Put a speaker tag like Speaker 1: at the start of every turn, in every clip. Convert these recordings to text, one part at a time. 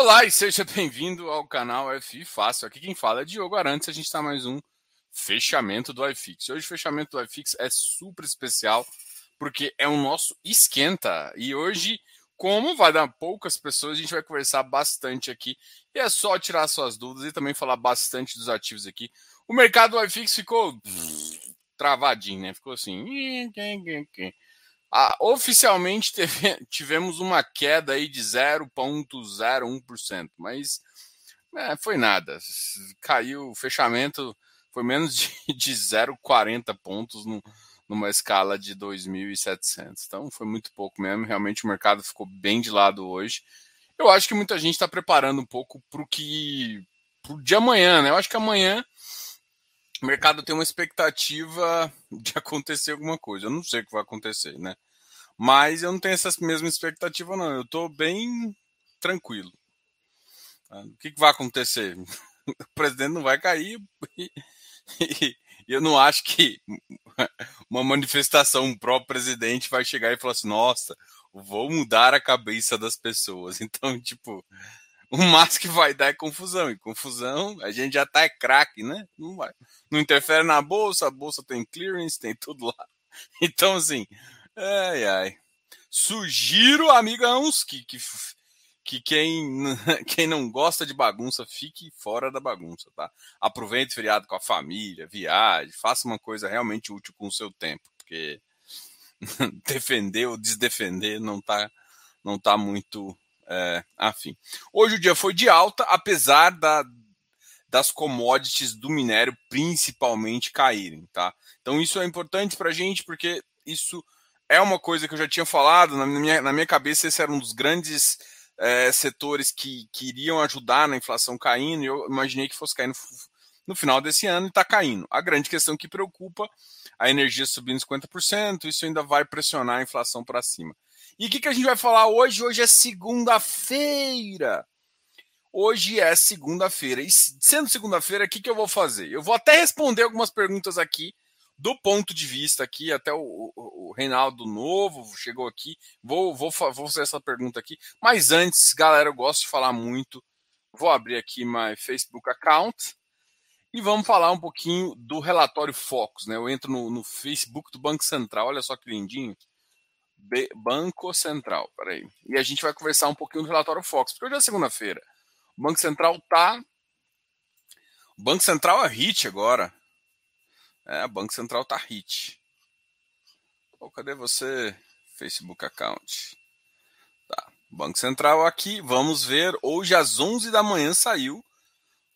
Speaker 1: Olá e seja bem-vindo ao canal FI Fácil. Aqui quem fala é Diogo Arantes. A gente está mais um fechamento do iFix. Hoje o fechamento do iFix é super especial porque é o nosso esquenta. E hoje, como vai dar poucas pessoas, a gente vai conversar bastante aqui. E é só tirar suas dúvidas e também falar bastante dos ativos aqui. O mercado do iFix ficou travadinho, né? Ficou assim. Ah, oficialmente teve, tivemos uma queda aí de 0,01%, mas é, foi nada. Caiu o fechamento, foi menos de, de 0,40 pontos no, numa escala de 2.700. Então foi muito pouco mesmo. Realmente o mercado ficou bem de lado hoje. Eu acho que muita gente está preparando um pouco para o que pro de amanhã, né? Eu acho que amanhã o mercado tem uma expectativa de acontecer alguma coisa. Eu não sei o que vai acontecer, né? Mas eu não tenho essa mesma expectativa, não. Eu estou bem tranquilo. Tá? O que, vai acontecer? O presidente não vai cair e, e, eu não acho que uma manifestação pró-presidente vai chegar e falar assim: nossa, vou mudar a cabeça das pessoas. Então, tipo, o mais que vai dar é confusão. E confusão, a gente já tá é craque, né? Não vai. Não interfere na bolsa, a bolsa tem clearance, tem tudo lá. Então, assim, ai, ai. Sugiro, amigãos, que, que, que quem, quem não gosta de bagunça fique fora da bagunça, tá? Aproveite o feriado com a família, viaje, faça uma coisa realmente útil com o seu tempo, porque defender ou desdefender não tá, não tá muito é, afim. Hoje o dia foi de alta, apesar da, das commodities do minério principalmente caírem, tá? Então isso é importante para a gente porque isso é uma coisa que eu já tinha falado, na minha, na minha cabeça esse era um dos grandes é, setores que, que iriam ajudar na inflação caindo, e eu imaginei que fosse cair no, no final desse ano e está caindo. A grande questão que preocupa, a energia subindo 50%, isso ainda vai pressionar a inflação para cima. E o que, que a gente vai falar hoje? Hoje é segunda-feira. Hoje é segunda-feira. E sendo segunda-feira, o que, que eu vou fazer? Eu vou até responder algumas perguntas aqui do ponto de vista aqui, até o, o, o Reinaldo Novo chegou aqui, vou, vou, vou fazer essa pergunta aqui, mas antes, galera, eu gosto de falar muito, vou abrir aqui my Facebook account e vamos falar um pouquinho do relatório Focus, né? Eu entro no, no Facebook do Banco Central, olha só que lindinho, B Banco Central, peraí, e a gente vai conversar um pouquinho do relatório Focus, porque hoje é segunda-feira, o Banco Central tá... O Banco Central é hit agora, é, o Banco Central tá hit. Pô, cadê você? Facebook account. Tá. Banco Central aqui, vamos ver. Hoje às 11 da manhã saiu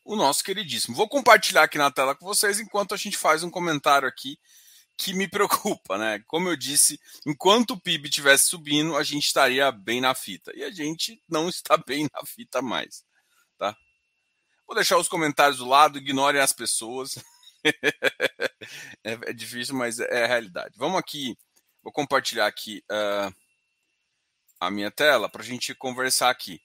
Speaker 1: o nosso queridíssimo. Vou compartilhar aqui na tela com vocês enquanto a gente faz um comentário aqui que me preocupa, né? Como eu disse, enquanto o PIB estivesse subindo, a gente estaria bem na fita. E a gente não está bem na fita mais, tá? Vou deixar os comentários do lado, ignorem as pessoas. é, é, difícil, mas é a realidade. Vamos aqui, vou compartilhar aqui uh, a minha tela para a gente conversar aqui.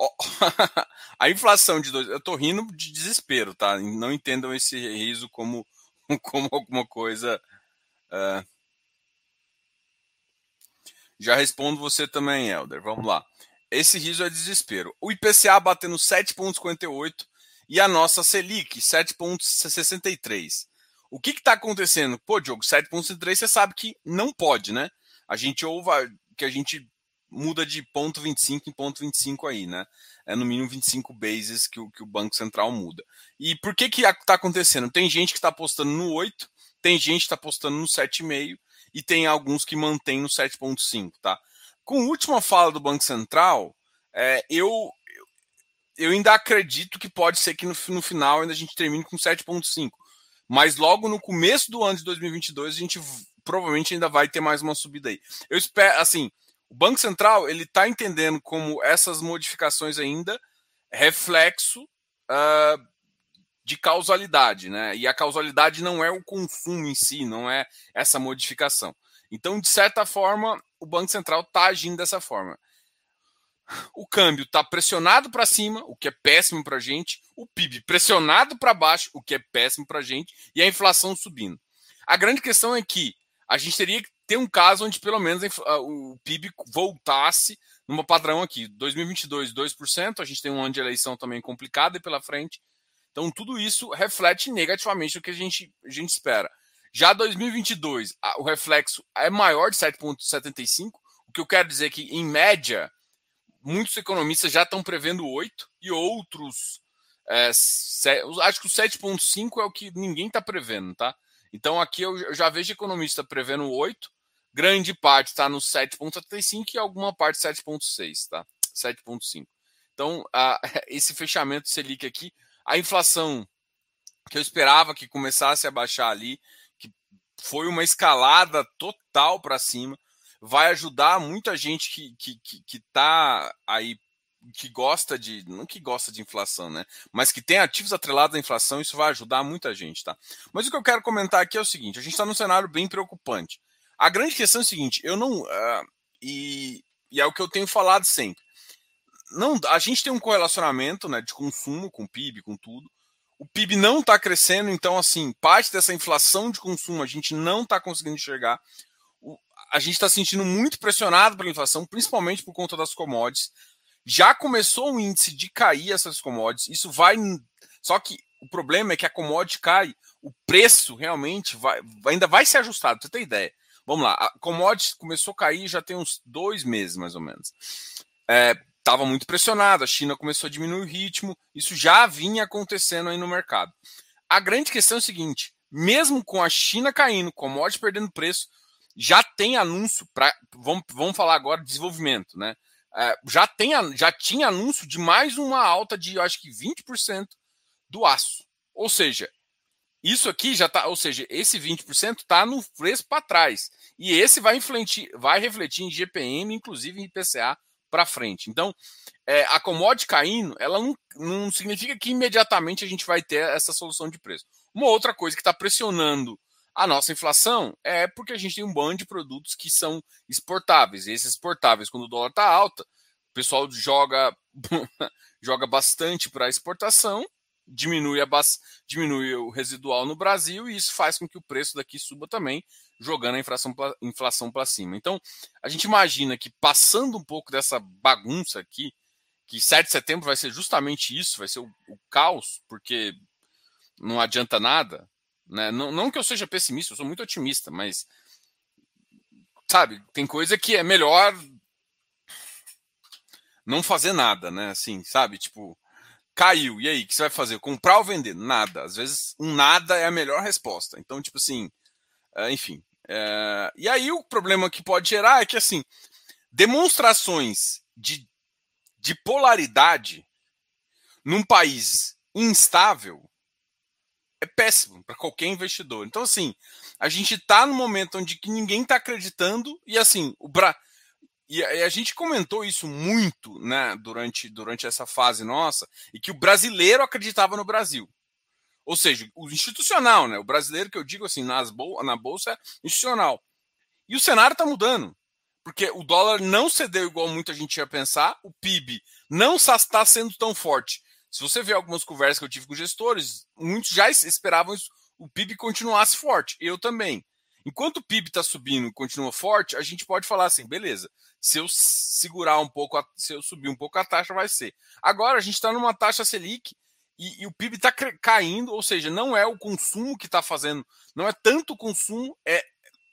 Speaker 1: A inflação de dois. Eu estou rindo de desespero, tá? Não entendam esse riso como, como alguma coisa. Uh... Já respondo você também, Helder. Vamos lá. Esse riso é desespero. O IPCA batendo 7,58 e a nossa Selic, 7,63. O que está acontecendo? Pô, Diogo, 7,63 você sabe que não pode, né? A gente ouve que a gente muda de ponto 25 em ponto 25 aí, né? É no mínimo 25 bases que o, que o Banco Central muda. E por que que está acontecendo? Tem gente que está apostando no 8, tem gente que está apostando no 7,5 e tem alguns que mantêm no 7,5, tá? Com a última fala do Banco Central, é, eu, eu ainda acredito que pode ser que no, no final ainda a gente termine com 7,5. Mas logo no começo do ano de 2022 a gente provavelmente ainda vai ter mais uma subida aí. Eu espero, assim, o Banco Central ele está entendendo como essas modificações ainda reflexo uh, de causalidade, né? E a causalidade não é o consumo em si, não é essa modificação. Então, de certa forma, o Banco Central está agindo dessa forma o câmbio está pressionado para cima, o que é péssimo para a gente, o PIB pressionado para baixo, o que é péssimo para a gente, e a inflação subindo. A grande questão é que a gente teria que ter um caso onde pelo menos o PIB voltasse numa padrão aqui, 2022, 2%, a gente tem um ano de eleição também complicado e pela frente. Então, tudo isso reflete negativamente o que a gente, a gente espera. Já 2022, o reflexo é maior de 7,75, o que eu quero dizer é que, em média, muitos economistas já estão prevendo 8 e outros. É, acho que o 7,5 é o que ninguém está prevendo, tá? Então aqui eu já vejo economista prevendo 8, grande parte está no 7,75 e alguma parte 7,6, tá? 7,5. Então, a, esse fechamento Selic aqui, a inflação que eu esperava que começasse a baixar ali, que foi uma escalada total para cima, vai ajudar muita gente que, que, que, que tá aí que gosta de, não que gosta de inflação, né? Mas que tem ativos atrelados à inflação, isso vai ajudar muita gente, tá? Mas o que eu quero comentar aqui é o seguinte: a gente está num cenário bem preocupante. A grande questão é o seguinte: eu não. Uh, e, e é o que eu tenho falado sempre. Não, a gente tem um correlacionamento né, de consumo com o PIB, com tudo. O PIB não está crescendo, então, assim, parte dessa inflação de consumo a gente não está conseguindo enxergar a gente está sentindo muito pressionado pela inflação, principalmente por conta das commodities. Já começou o índice de cair essas commodities. Isso vai. Só que o problema é que a commodity cai, o preço realmente vai, ainda vai ser ajustado. Pra você ter ideia. Vamos lá, a commodity começou a cair já tem uns dois meses, mais ou menos. Estava é, muito pressionado, a China começou a diminuir o ritmo, isso já vinha acontecendo aí no mercado. A grande questão é o seguinte: mesmo com a China caindo, commodity perdendo preço, já tem anúncio para. Vamos, vamos falar agora de desenvolvimento, né? É, já, tem, já tinha anúncio de mais uma alta de, eu acho que 20% do aço. Ou seja, isso aqui já está, ou seja, esse 20% está no preço para trás. E esse vai, influenciar, vai refletir em GPM, inclusive em IPCA para frente. Então, é, a commodity caindo, ela não, não significa que imediatamente a gente vai ter essa solução de preço. Uma outra coisa que está pressionando a nossa inflação é porque a gente tem um bando de produtos que são exportáveis. E esses exportáveis, quando o dólar está alta, o pessoal joga, joga bastante para exportação, diminui, a, diminui o residual no Brasil e isso faz com que o preço daqui suba também, jogando a inflação para inflação cima. Então, a gente imagina que passando um pouco dessa bagunça aqui, que 7 de setembro vai ser justamente isso, vai ser o, o caos, porque não adianta nada, né? Não, não que eu seja pessimista, eu sou muito otimista, mas sabe, tem coisa que é melhor não fazer nada, né? Assim, sabe? Tipo, caiu, e aí, o que você vai fazer? Comprar ou vender? Nada. Às vezes, um nada é a melhor resposta. Então, tipo assim, é, enfim. É, e aí, o problema que pode gerar é que, assim, demonstrações de, de polaridade num país instável é péssimo para qualquer investidor. Então, assim, a gente está no momento onde ninguém está acreditando e assim, o Bra... E a, gente comentou isso muito né, durante, durante essa fase nossa, e que o brasileiro acreditava no Brasil. Ou seja, o institucional, né? O brasileiro que eu digo assim, nas bol na bolsa é institucional. E o cenário está mudando. Porque o dólar não cedeu igual muita gente ia pensar, o PIB não está sendo tão forte se você vê algumas conversas que eu tive com gestores, muitos já esperavam o PIB continuasse forte. Eu também. Enquanto o PIB está subindo e continua forte, a gente pode falar assim, beleza. Se eu segurar um pouco, se eu subir um pouco, a taxa vai ser. Agora a gente está numa taxa Selic e, e o PIB está caindo, ou seja, não é o consumo que está fazendo, não é tanto o consumo, é,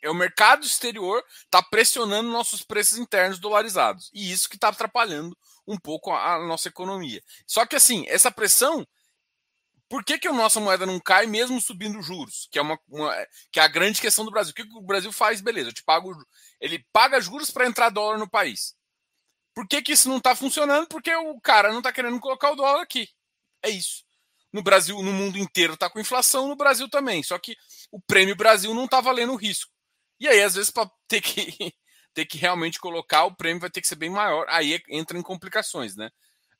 Speaker 1: é o mercado exterior está pressionando nossos preços internos dolarizados. E isso que está atrapalhando um pouco a, a, nossa economia. Só que assim, essa pressão. Por que, que a nossa moeda não cai mesmo subindo juros? Que é, uma, uma que é a grande questão do Brasil. O que, que o Brasil faz? Beleza, eu te pago. Ele paga juros para entrar dólar no país. Por que, que isso não está funcionando? Porque o cara não está querendo colocar o dólar aqui. É isso. No Brasil, no mundo inteiro está com inflação, no Brasil também. Só que o prêmio Brasil não está valendo o risco. E aí, às vezes, para ter que ter que realmente colocar, o prêmio vai ter que ser bem maior. Aí entra em complicações, né?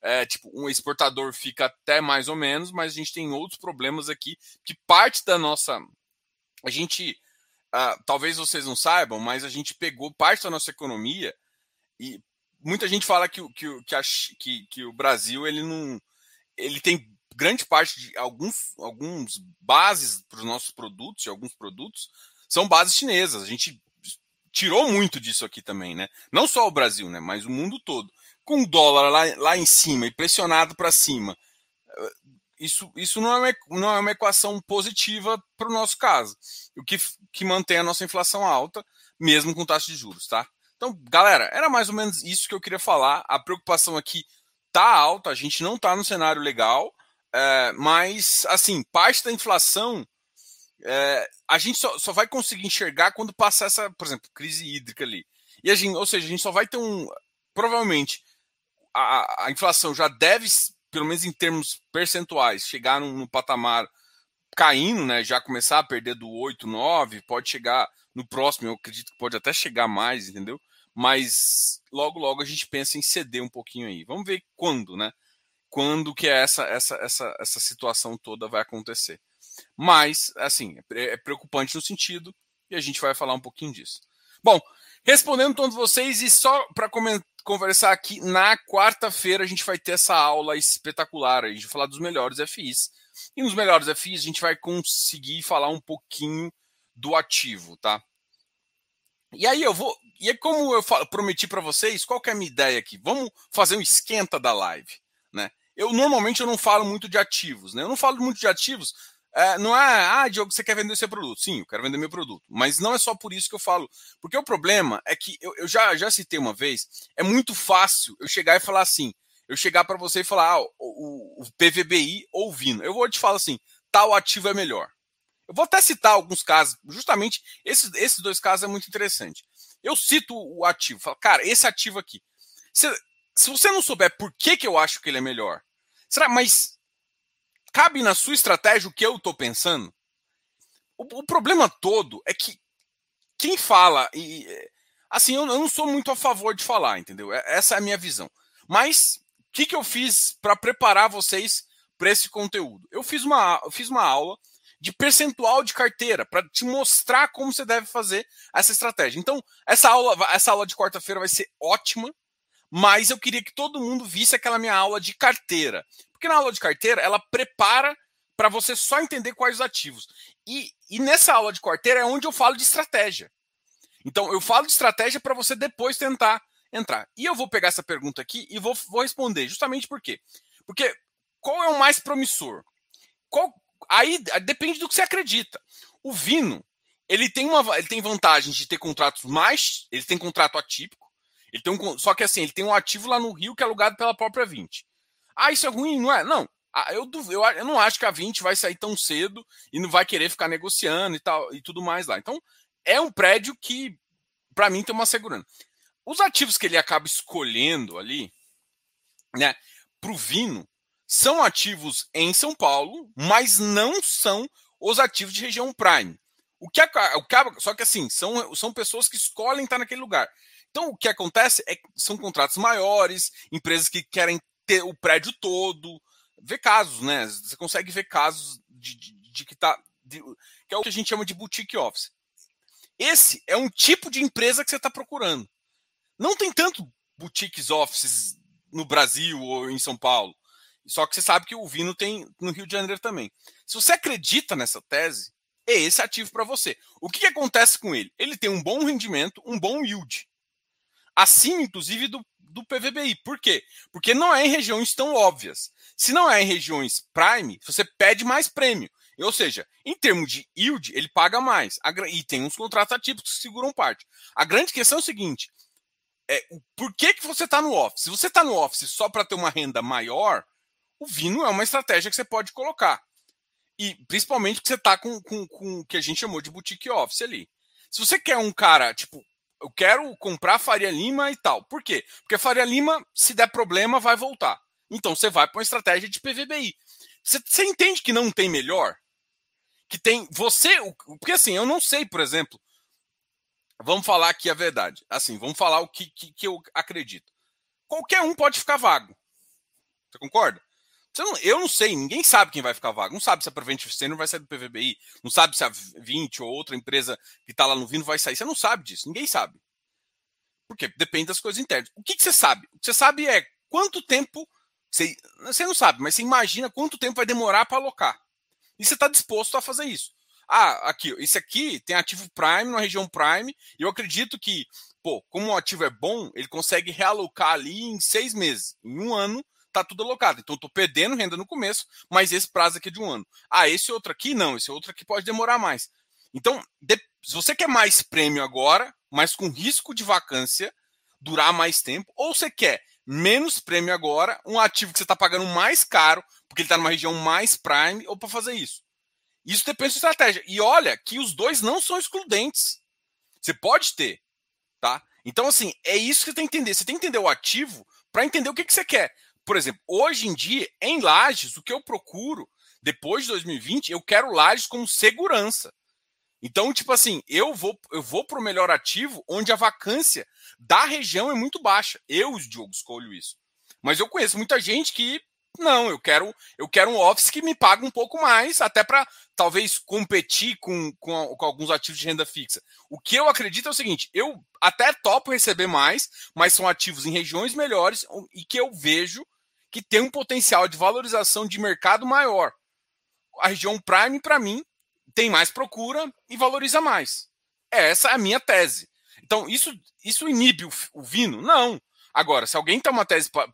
Speaker 1: É, tipo, um exportador fica até mais ou menos, mas a gente tem outros problemas aqui que parte da nossa. A gente. Uh, talvez vocês não saibam, mas a gente pegou parte da nossa economia e muita gente fala que, que, que, a, que, que o Brasil ele não. Ele tem grande parte de alguns, alguns bases para os nossos produtos, e alguns produtos, são bases chinesas. A gente tirou muito disso aqui também, né? Não só o Brasil, né? Mas o mundo todo. Com o dólar lá, lá em cima e pressionado para cima, isso, isso não, é uma, não é uma equação positiva para o nosso caso. O que, que mantém a nossa inflação alta, mesmo com taxa de juros, tá? Então, galera, era mais ou menos isso que eu queria falar. A preocupação aqui tá alta, a gente não tá no cenário legal, é, mas, assim, parte da inflação é, a gente só, só, vai conseguir enxergar quando passar essa, por exemplo, crise hídrica ali. E a gente, ou seja, a gente só vai ter um. Provavelmente a, a inflação já deve, pelo menos em termos percentuais, chegar num, num, patamar caindo, né? Já começar a perder do 8, 9, pode chegar no próximo, eu acredito que pode até chegar mais, entendeu? Mas logo, logo a gente pensa em ceder um pouquinho aí. Vamos ver quando, né? Quando que essa, essa, essa, essa situação toda vai acontecer. Mas, assim, é, é preocupante no sentido, e a gente vai falar um pouquinho disso. Bom, respondendo todos vocês, e só para conversar aqui, na quarta-feira a gente vai ter essa aula espetacular, a gente vai falar dos melhores FIs. E nos melhores FIs a gente vai conseguir falar um pouquinho do ativo, tá? E aí eu vou. E é como eu prometi para vocês, qual que é a minha ideia aqui? Vamos fazer um esquenta da live, né? Eu normalmente eu não falo muito de ativos, né? Eu não falo muito de ativos é, não é, ah, Diogo, você quer vender seu produto? Sim, eu quero vender meu produto. Mas não é só por isso que eu falo. Porque o problema é que eu, eu já, já citei uma vez, é muito fácil eu chegar e falar assim. Eu chegar para você e falar, ah, o, o, PVBI ou Vino. Eu vou te falar assim, tal ativo é melhor. Eu vou até citar alguns casos, justamente esses, esses dois casos é muito interessante. Eu cito o ativo, falo, cara, esse ativo aqui. Se, se você não souber por que, que eu acho que ele é melhor, será, mas cabe na sua estratégia o que eu estou pensando? O, o, problema todo é que quem fala, e assim, eu, eu, não sou muito a favor de falar, entendeu? É, essa é a minha visão. Mas o que, que eu fiz para preparar vocês para esse conteúdo? Eu fiz uma, eu fiz uma aula de percentual de carteira para te mostrar como você deve fazer essa estratégia. Então, essa aula, essa aula de quarta-feira vai ser ótima, mas eu queria que todo mundo visse aquela minha aula de carteira. Porque na aula de carteira, ela prepara para você só entender quais os ativos. E, e nessa aula de carteira é onde eu falo de estratégia. Então, eu falo de estratégia para você depois tentar entrar. E eu vou pegar essa pergunta aqui e vou, vou responder. Justamente por quê? Porque qual é o mais promissor? Qual, aí depende do que você acredita. O Vino, ele tem uma ele tem vantagem de ter contratos mais, ele tem contrato atípico, ele tem um, só que assim, ele tem um ativo lá no Rio que é alugado pela própria 20. Ah, isso é ruim, não é? Não. Ah, eu, eu, eu não acho que a 20 vai sair tão cedo e não vai querer ficar negociando e tal e tudo mais lá. Então, é um prédio que, para mim, tem uma segurança. Os ativos que ele acaba escolhendo ali, né, para o Vino, são ativos em São Paulo, mas não são os ativos de região Prime. O que, o só que assim, são, são pessoas que escolhem estar naquele lugar. Então, o que acontece é são contratos maiores, empresas que querem ter o prédio todo. Ver casos, né? Você consegue ver casos de, de, de que tá. De, que é o que a gente chama de boutique office. Esse é um tipo de empresa que você está procurando. Não tem tanto boutiques offices no Brasil ou em São Paulo. Só que você sabe que o Vino tem no Rio de Janeiro também. Se você acredita nessa tese, é esse ativo para você. O que, que, acontece com ele? Ele tem um bom rendimento, um bom yield. Acima, inclusive, do do PVBI. Por quê? Porque não é em regiões tão óbvias. Se não é em regiões prime, você pede mais prêmio. Ou seja, em termos de yield, ele paga mais. E tem uns contratos atípicos que seguram parte. A grande questão é o seguinte: é, por que, que você está no office? Se você está no office só para ter uma renda maior, o Vino é uma estratégia que você pode colocar. E principalmente porque você está com, com, com o que a gente chamou de boutique office ali. Se você quer um cara, tipo, eu quero comprar Faria Lima e tal. Por quê? Porque Faria Lima, se der problema, vai voltar. Então você vai para uma estratégia de PVBI. Você, você entende que não tem melhor? Que tem você. Porque assim, eu não sei, por exemplo. Vamos falar aqui a verdade. Assim, vamos falar o que, que, que eu acredito. Qualquer um pode ficar vago. Você concorda? Não, eu não sei, ninguém sabe quem vai ficar vago. Não sabe se a Preventive Senior vai sair do PVBI. Não sabe se a 20 ou outra empresa que está lá no Vino vai sair. Você não sabe disso, ninguém sabe. Porque depende das coisas internas. O que, que você sabe? O que você sabe é quanto tempo. Você, você não sabe, mas você imagina quanto tempo vai demorar para alocar. E você está disposto a fazer isso. Ah, aqui, esse aqui tem ativo Prime na região Prime, e eu acredito que, pô, como o ativo é bom, ele consegue realocar ali em seis meses. Em um ano, tá tudo alocado. Então, estou perdendo renda no começo, mas esse prazo aqui é de um ano. Ah, esse outro aqui não, esse outro aqui pode demorar mais. Então, se você quer mais prêmio agora, mas com risco de vacância, durar mais tempo, ou você quer menos prêmio agora, um ativo que você está pagando mais caro, porque ele está numa região mais prime, ou para fazer isso. Isso depende da estratégia. E olha que os dois não são excludentes. Você pode ter, tá? Então, assim, é isso que você tem que entender. Você tem que entender o ativo para entender o que, que você quer. Por exemplo, hoje em dia, em lajes, o que eu procuro, depois de 2020, eu quero lajes com segurança. Então, tipo assim, eu vou eu vou para o melhor ativo onde a vacância da região é muito baixa. Eu, Diogo, escolho isso. Mas eu conheço muita gente que não, eu quero eu quero um office que me pague um pouco mais, até para talvez competir com, com, com, alguns ativos de renda fixa. O que eu acredito é o seguinte: eu até topo receber mais, mas são ativos em regiões melhores e que eu vejo que tem um potencial de valorização de mercado maior. A região Prime, para mim, tem mais procura e valoriza mais. Essa é a minha tese. Então, isso, isso inibe o, o Vino? Não. Agora, se alguém tem uma tese pa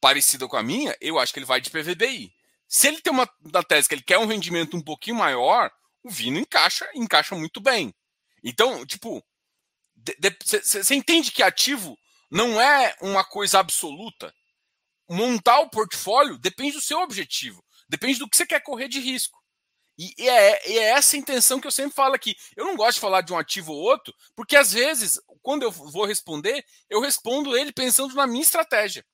Speaker 1: parecida com a minha, eu acho que ele vai de PVBI. Se ele tem uma, uma tese que ele quer um rendimento um pouquinho maior, o Vino encaixa, encaixa muito bem. Então, tipo, você entende que ativo não é uma coisa absoluta. Montar o portfólio depende do seu objetivo, depende do que você quer correr de risco. E é, é, essa intenção que eu sempre falo aqui. Eu não gosto de falar de um ativo ou outro, porque às vezes, quando eu vou responder, eu respondo ele pensando na minha estratégia.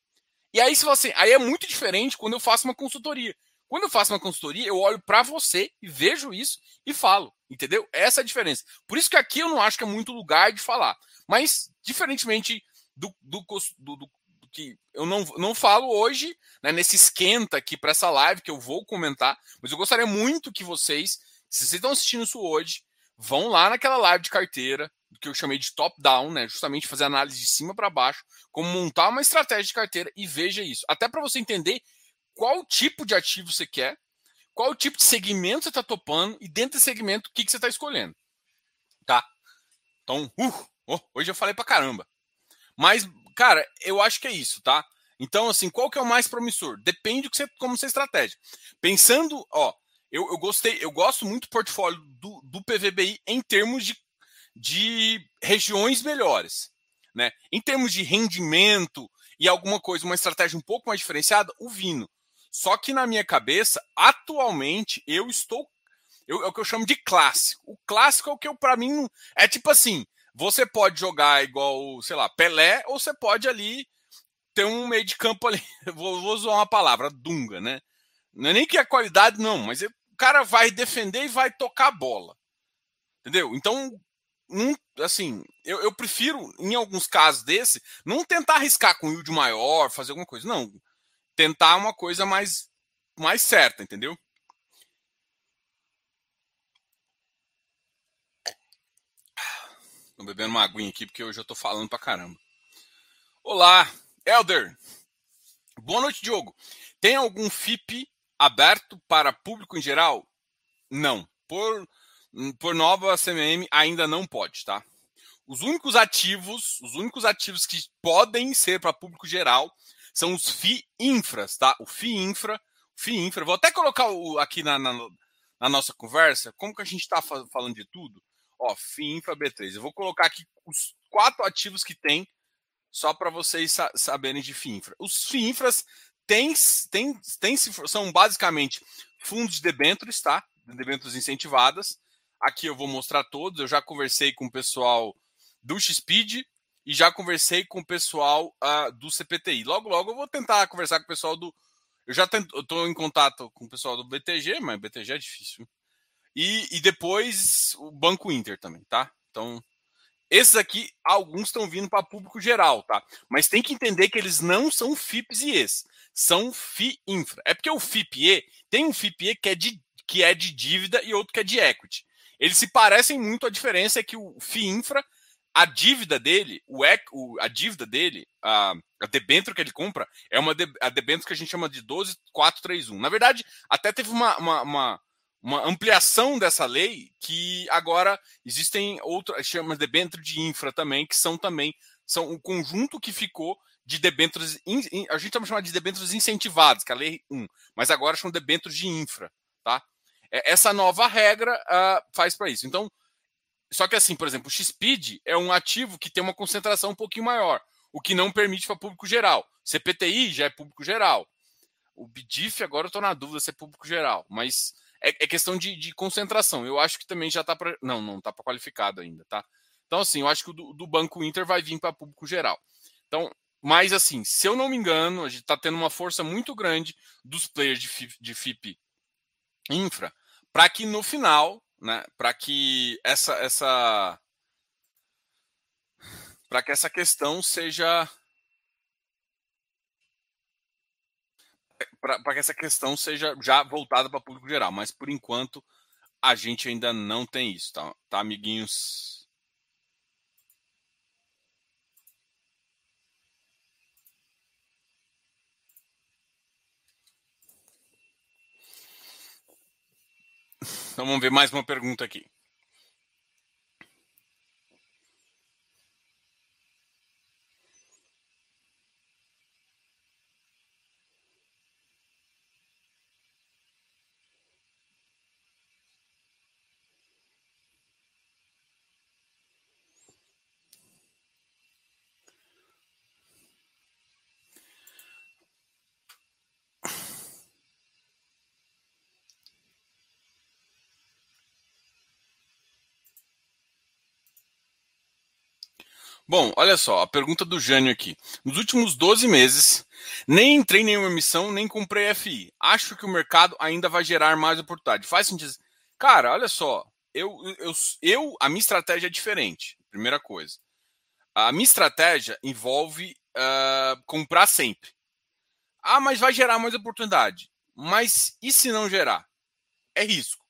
Speaker 1: E aí, se você, aí é muito diferente quando eu faço uma consultoria. Quando eu faço uma consultoria, eu olho para você e vejo isso e falo, entendeu? Essa é a diferença. Por isso que aqui eu não acho que é muito lugar de falar. Mas, diferentemente do, do, do, do que eu não, não falo hoje, né, nesse esquenta aqui para essa live, que eu vou comentar, mas eu gostaria muito que vocês, se vocês estão assistindo isso hoje, vão lá naquela live de carteira, que eu chamei de top-down, né, justamente fazer análise de cima para baixo, como montar uma estratégia de carteira e veja isso. Até para você entender qual tipo de ativo você quer, qual tipo de segmento você está topando e dentro desse segmento o que, que você está escolhendo. Tá? Então, uh, oh, hoje eu falei para caramba. Mas Cara, eu acho que é isso, tá? Então, assim, qual que é o mais promissor? Depende do que você, como você estratégia. Pensando, ó, eu, eu gostei, eu gosto muito do portfólio do, do PVBI em termos de, de regiões melhores. Né? Em termos de rendimento e alguma coisa, uma estratégia um pouco mais diferenciada, o Vino. Só que na minha cabeça, atualmente, eu estou. Eu, é o que eu chamo de clássico. O clássico é o que eu, para mim, é tipo assim: você pode jogar igual, sei lá, Pelé, ou você pode ali ter um meio de campo ali. Vou, vou usar uma palavra, Dunga, né? Não é nem que a qualidade, não, mas o cara vai defender e vai tocar a bola. Entendeu? Então, não, assim, eu, eu, prefiro, em alguns casos desse, não tentar arriscar com yield maior, fazer alguma coisa. Não. Tentar uma coisa mais, mais certa, entendeu? Tô bebendo uma aguinha aqui porque hoje eu tô falando pra caramba. Olá, Elder. Boa noite, Diogo. Tem algum FIP aberto para público em geral? Não. Por, por nova CMM ainda não pode, tá? Os únicos ativos, os únicos ativos que podem ser para público geral são os FI infras, tá? O FI infra, FI infra. Vou até colocar o, aqui na, na, na, nossa conversa, como que a gente está falando de tudo. Ó, FIINFRA B3. Eu vou colocar aqui os quatro ativos que tem, só para vocês sa saberem de FIINFRA. Os FIINFRAs têm, têm, têm, são basicamente fundos de debêntures, tá? Debêntures incentivadas. Aqui eu vou mostrar todos. Eu já conversei com o pessoal do XPID e já conversei com o pessoal uh, do CPTI. Logo, logo eu vou tentar conversar com o pessoal do. Eu já estou em contato com o pessoal do BTG, mas BTG é difícil. E, e depois o Banco Inter também, tá? Então, esses aqui, alguns estão vindo para público geral, tá? Mas tem que entender que eles não são FIPs e ES, são FI Infra. É porque o FIPE tem um FIPE que é de que é de dívida e outro que é de equity. Eles se parecem muito, a diferença é que o FI Infra, a dívida dele, o, o a dívida dele, a, a debênture que ele compra, é uma de, a debênture que a gente chama de 12431. Na verdade, até teve uma, uma, uma uma ampliação dessa lei que agora existem outras, chama de debênture de infra também, que são também são um conjunto que ficou de debêntures, a gente chama de debêntures incentivados, que é a lei 1, mas agora são debêntures de infra, tá? É, essa nova regra uh, faz para isso. Então, só que assim, por exemplo, o XPID é um ativo que tem uma concentração um pouquinho maior, o que não permite para público geral. CPTI já é público geral. O BDIF, agora eu estou na dúvida se é público geral, mas é, é questão de, de, concentração. Eu acho que também já está para. Não, não está para qualificado ainda, tá? Então, assim, eu acho que o do, do Banco Inter vai vir para público geral. Então, mas assim, se eu não me engano, a gente está tendo uma força muito grande dos players de FIP, de FIP infra para que no final, né, para que essa essa para que essa questão seja para que essa questão seja já voltada para público geral, mas por enquanto a gente ainda não tem isso, tá, tá amiguinhos? Então vamos ver mais uma pergunta aqui. Bom, olha só, a pergunta do Jânio aqui. Nos últimos 12 meses, nem entrei em nenhuma emissão, nem comprei FI. Acho que o mercado ainda vai gerar mais oportunidade. Faz sentido? Cara, olha só, eu, eu, eu, a minha estratégia é diferente. Primeira coisa. A minha estratégia envolve uh, comprar sempre. Ah, mas vai gerar mais oportunidade. Mas e se não gerar? É risco.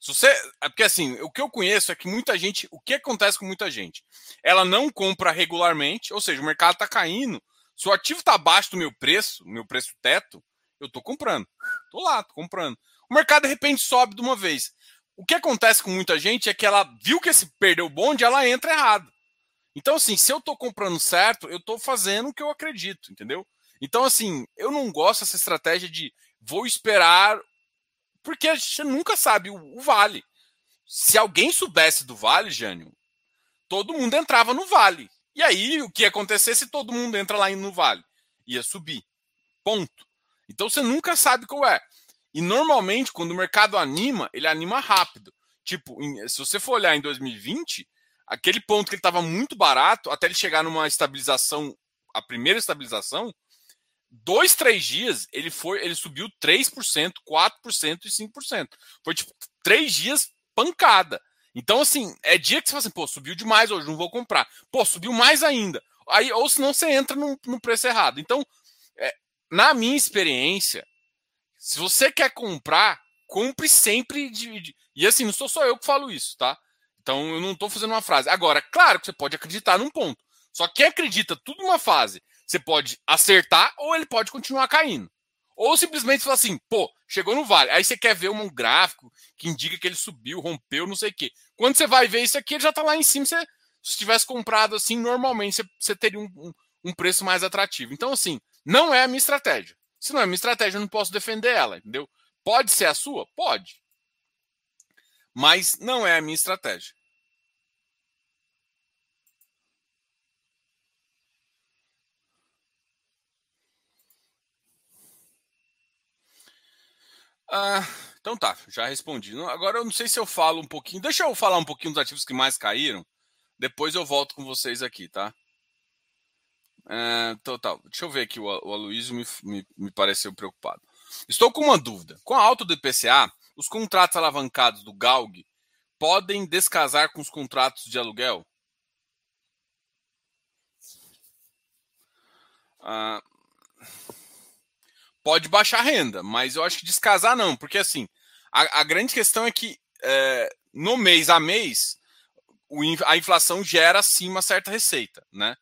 Speaker 1: Se você, é porque assim, o que eu conheço é que muita gente, o que acontece com muita gente? Ela não compra regularmente, ou seja, o mercado está caindo. Se o ativo está abaixo do meu preço, meu preço teto, eu estou comprando. Estou lá, estou comprando. O mercado de repente sobe de uma vez. O que acontece com muita gente é que ela viu que esse perdeu o bonde, ela entra errado. Então, assim, se eu estou comprando certo, eu estou fazendo o que eu acredito, entendeu? Então, assim, eu não gosto dessa estratégia de vou esperar porque a gente nunca sabe o, o vale. Se alguém soubesse do vale, Jânio, todo mundo entrava no vale. E aí, o que ia acontecer se todo mundo entra lá no vale? Ia subir. Ponto. Então você nunca sabe qual é. E normalmente, quando o mercado anima, ele anima rápido. Tipo, se você for olhar em 2020, aquele ponto que ele estava muito barato, até ele chegar numa estabilização, a primeira estabilização, dois, três dias, ele foi, ele subiu 3%, 4% e 5%. Foi tipo três dias pancada. Então, assim, é dia que você fala assim, pô, subiu demais hoje, não vou comprar. Pô, subiu mais ainda. Aí, ou senão você entra no, no preço errado. Então, é, na minha experiência, se você quer comprar, compre sempre de, de, E assim, não sou só eu que falo isso, tá? Então eu não estou fazendo uma frase. Agora, claro que você pode acreditar num ponto. Só que quem acredita tudo numa fase você pode acertar ou ele pode continuar caindo. Ou simplesmente falar assim, pô, chegou no vale. Aí você quer ver um gráfico que indica que ele subiu, rompeu, não sei o quê. Quando você vai ver isso aqui, ele já está lá em cima. Você, se tivesse comprado assim, normalmente você, você teria um, um, um, preço mais atrativo. Então, assim, não é a minha estratégia. Se não é a minha estratégia, eu não posso defender ela, entendeu? Pode ser a sua? Pode. Mas não é a minha estratégia. Ah, então tá, já respondi. Agora eu não sei se eu falo um pouquinho. Deixa eu falar um pouquinho dos ativos que mais caíram. Depois eu volto com vocês aqui, tá? É, total. Deixa eu ver aqui. O, o Aloysio me, me, me pareceu preocupado. Estou com uma dúvida. Com a alta do IPCA, os contratos alavancados do GALG podem descasar com os contratos de aluguel? Ah, pode baixar a renda, mas eu acho que descasar não, porque assim, a, a grande questão é que é, no mês a mês o, a inflação gera sim uma certa receita, né?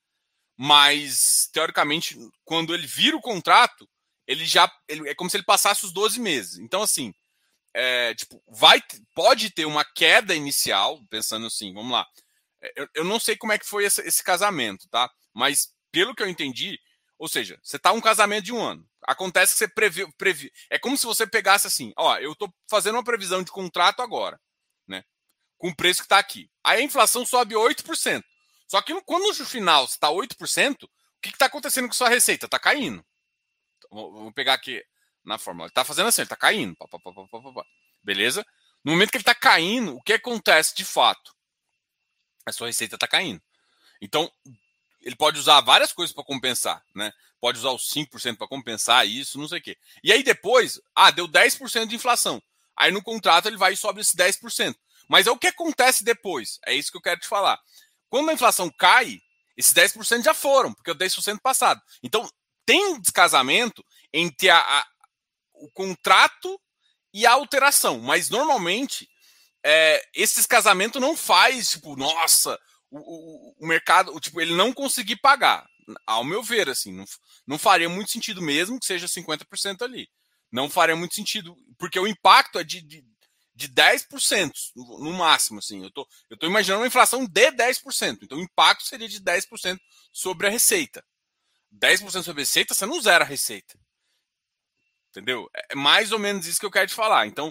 Speaker 1: Mas teoricamente, quando ele vira o contrato, ele já ele, é como se ele passasse os 12 meses. Então, assim, é, tipo, vai, pode ter uma queda inicial, pensando assim, vamos lá. É, eu, eu não sei como é que foi esse, esse, casamento, tá? Mas pelo que eu entendi, ou seja, você tá um casamento de um ano. Acontece que você previu, previ, é como se você pegasse assim, ó, eu tô fazendo uma previsão de contrato agora, né? Com o preço que tá aqui. Aí a inflação sobe 8%. Só que quando no final está 8%, o que está acontecendo com sua receita? Está caindo. Vamos pegar aqui na fórmula. Ele está fazendo assim, ele está caindo. Pá, pá, pá, Beleza? No momento que ele está caindo, o que acontece de fato? A sua receita está caindo. Então, ele pode usar várias coisas para compensar, né? Pode usar os 5% para compensar isso, não sei o quê. E aí depois, ah, deu 10% de inflação. Aí no contrato ele vai e sobe esse 10%. Mas é o que acontece depois. É isso que eu quero te falar. Quando a inflação cai, esses 10% já foram, porque é o 10% passado. Então, tem um descasamento entre a, a, o contrato e a alteração. Mas, normalmente, é, esse descasamento não faz, tipo, nossa, o, o, o mercado, tipo, ele não conseguir pagar. Ao meu ver, assim, não, não faria muito sentido mesmo que seja 50% ali. Não faria muito sentido, porque o impacto é de, de de 10% no máximo, assim. Eu tô, eu tô imaginando uma inflação de 10%. Então o impacto seria de 10% sobre a receita. 10% sobre a receita, você não zera a receita. Entendeu? É mais ou menos isso que eu quero te falar. Então,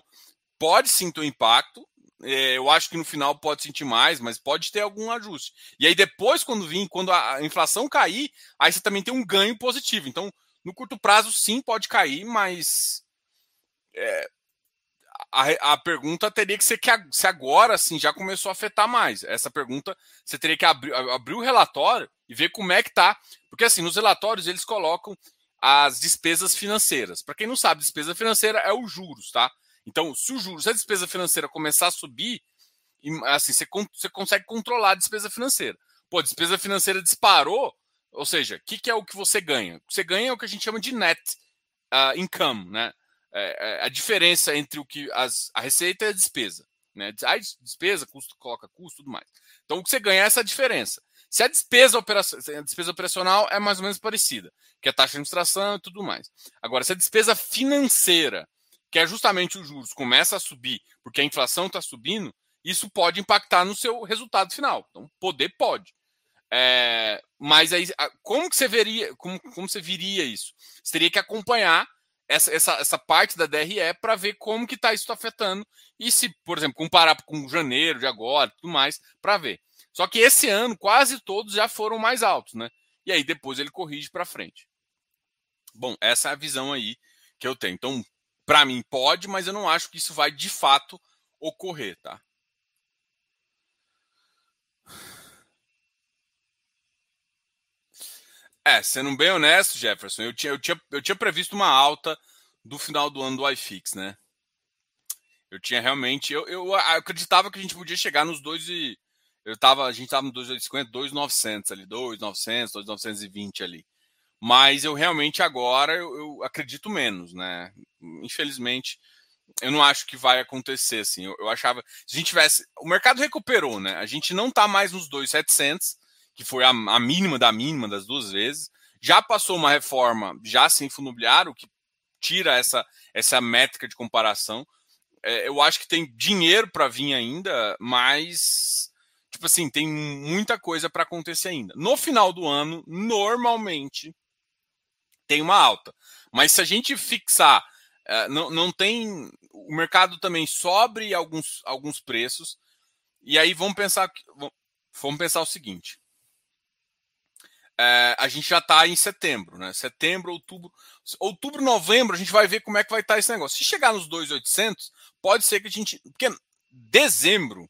Speaker 1: pode sim ter um impacto. É, eu acho que no final pode sentir mais, mas pode ter algum ajuste. E aí, depois, quando vir, quando a inflação cair, aí você também tem um ganho positivo. Então, no curto prazo, sim, pode cair, mas é, a, a pergunta teria que ser que a, se agora sim já começou a afetar mais. Essa pergunta você teria que abrir, abrir o relatório e ver como é que tá. Porque assim, nos relatórios eles colocam as despesas financeiras. Para quem não sabe, despesa financeira é os juros, tá? Então, se o juros, se a despesa financeira começar a subir, assim, você, você consegue controlar a despesa financeira. Pô, a despesa financeira disparou, ou seja, o que, que, é o que você ganha? Você ganha o que a gente chama de net uh, income, né? É, é, a diferença entre o que as, a receita e a despesa. Né? A despesa, custo, coloca custo tudo mais. Então, o que você ganha é essa diferença. Se a despesa, a despesa operacional é mais ou menos parecida, que é a taxa de administração e tudo mais. Agora, se a despesa financeira, que é justamente os juros, começa a subir porque a inflação está subindo, isso pode impactar no seu resultado final. Então, poder pode. É, mas aí, como que você veria, como, como você viria isso? Você teria que acompanhar essa, essa, essa parte da DRE para ver como que está isso afetando e se, por exemplo, comparar com janeiro de agora, tudo mais, para ver. Só que esse ano quase todos já foram mais altos, né? E aí depois ele corrige para frente. Bom, essa é a visão aí que eu tenho. Então, para mim pode, mas eu não acho que isso vai de fato ocorrer, tá? É, sendo bem honesto, Jefferson, eu tinha, eu tinha, eu tinha previsto uma alta do final do ano do iFix, né? Eu tinha realmente. Eu, eu acreditava que a gente podia chegar nos dois e. Eu tava, a gente estava no 2,850, 2,900 ali, 2,900, 2,920 ali. Mas eu realmente agora eu, eu, acredito menos, né? Infelizmente, eu não acho que vai acontecer assim. Eu, eu, achava, se a gente tivesse, o mercado recuperou, né? A gente não está mais nos 2,700 que foi a, a, mínima da mínima das duas vezes. Já passou uma reforma, já sem fundo imobiliário, que tira essa, essa métrica de comparação. É, eu acho que tem dinheiro para vir ainda, mas tipo assim, tem muita coisa para acontecer ainda. No final do ano, normalmente tem uma alta. Mas se a gente fixar, uh, não, não tem. O mercado também sobre alguns, alguns preços. E aí vamos pensar, vamos pensar o seguinte: é, a gente já está em setembro, né? Setembro, outubro, outubro, novembro, a gente vai ver como é que vai estar tá esse negócio. Se chegar nos 2,800, pode ser que a gente. Porque dezembro,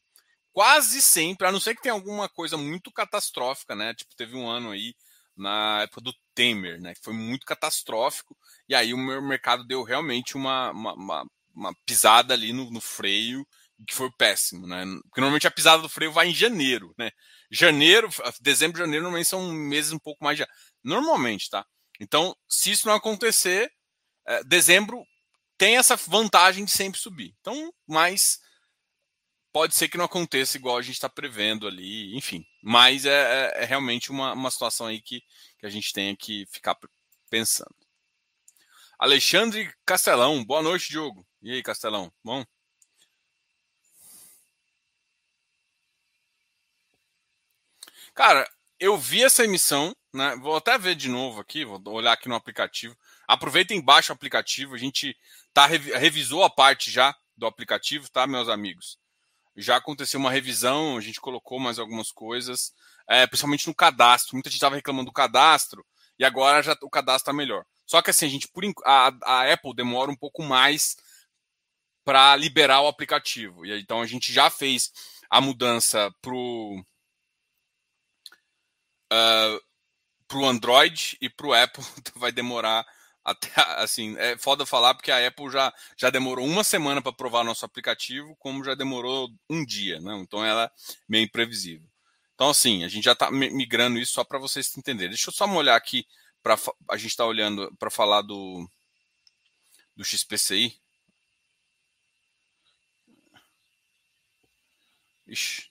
Speaker 1: quase sempre, a não ser que tenha alguma coisa muito catastrófica, né? Tipo, teve um ano aí na época do Temer, né? Foi muito catastrófico, e aí o mercado deu realmente uma, uma, uma, uma pisada ali no, no freio, que foi péssimo, né? Porque normalmente a pisada do freio vai em janeiro, né? Janeiro, dezembro janeiro normalmente são meses um pouco mais. De... Normalmente, tá? Então, se isso não acontecer, é, dezembro tem essa vantagem de sempre subir. Então, mas pode ser que não aconteça igual a gente está prevendo ali, enfim. Mas é, é, é realmente uma, uma situação aí que, que a gente tem que ficar pensando. Alexandre Castelão, boa noite, Diogo. E aí, Castelão? Bom? Cara, eu vi essa emissão, né? Vou até ver de novo aqui, vou olhar aqui no aplicativo. Aproveitem baixa o aplicativo, a gente tá revisou a parte já do aplicativo, tá, meus amigos? Já aconteceu uma revisão, a gente colocou mais algumas coisas, é, principalmente no cadastro. Muita gente estava reclamando do cadastro e agora já o cadastro está melhor. Só que assim, a gente por a, a Apple demora um pouco mais para liberar o aplicativo. E então a gente já fez a mudança pro uh, pro Android e pro Apple vai demorar até assim, é foda falar porque a Apple já, já demorou uma semana para provar nosso aplicativo, como já demorou um dia, né? Então ela é meio imprevisível. Então, assim, a gente já está migrando isso só para vocês entenderem. Deixa eu só olhar aqui para a gente está olhando para falar do, do XPCI. Ixi.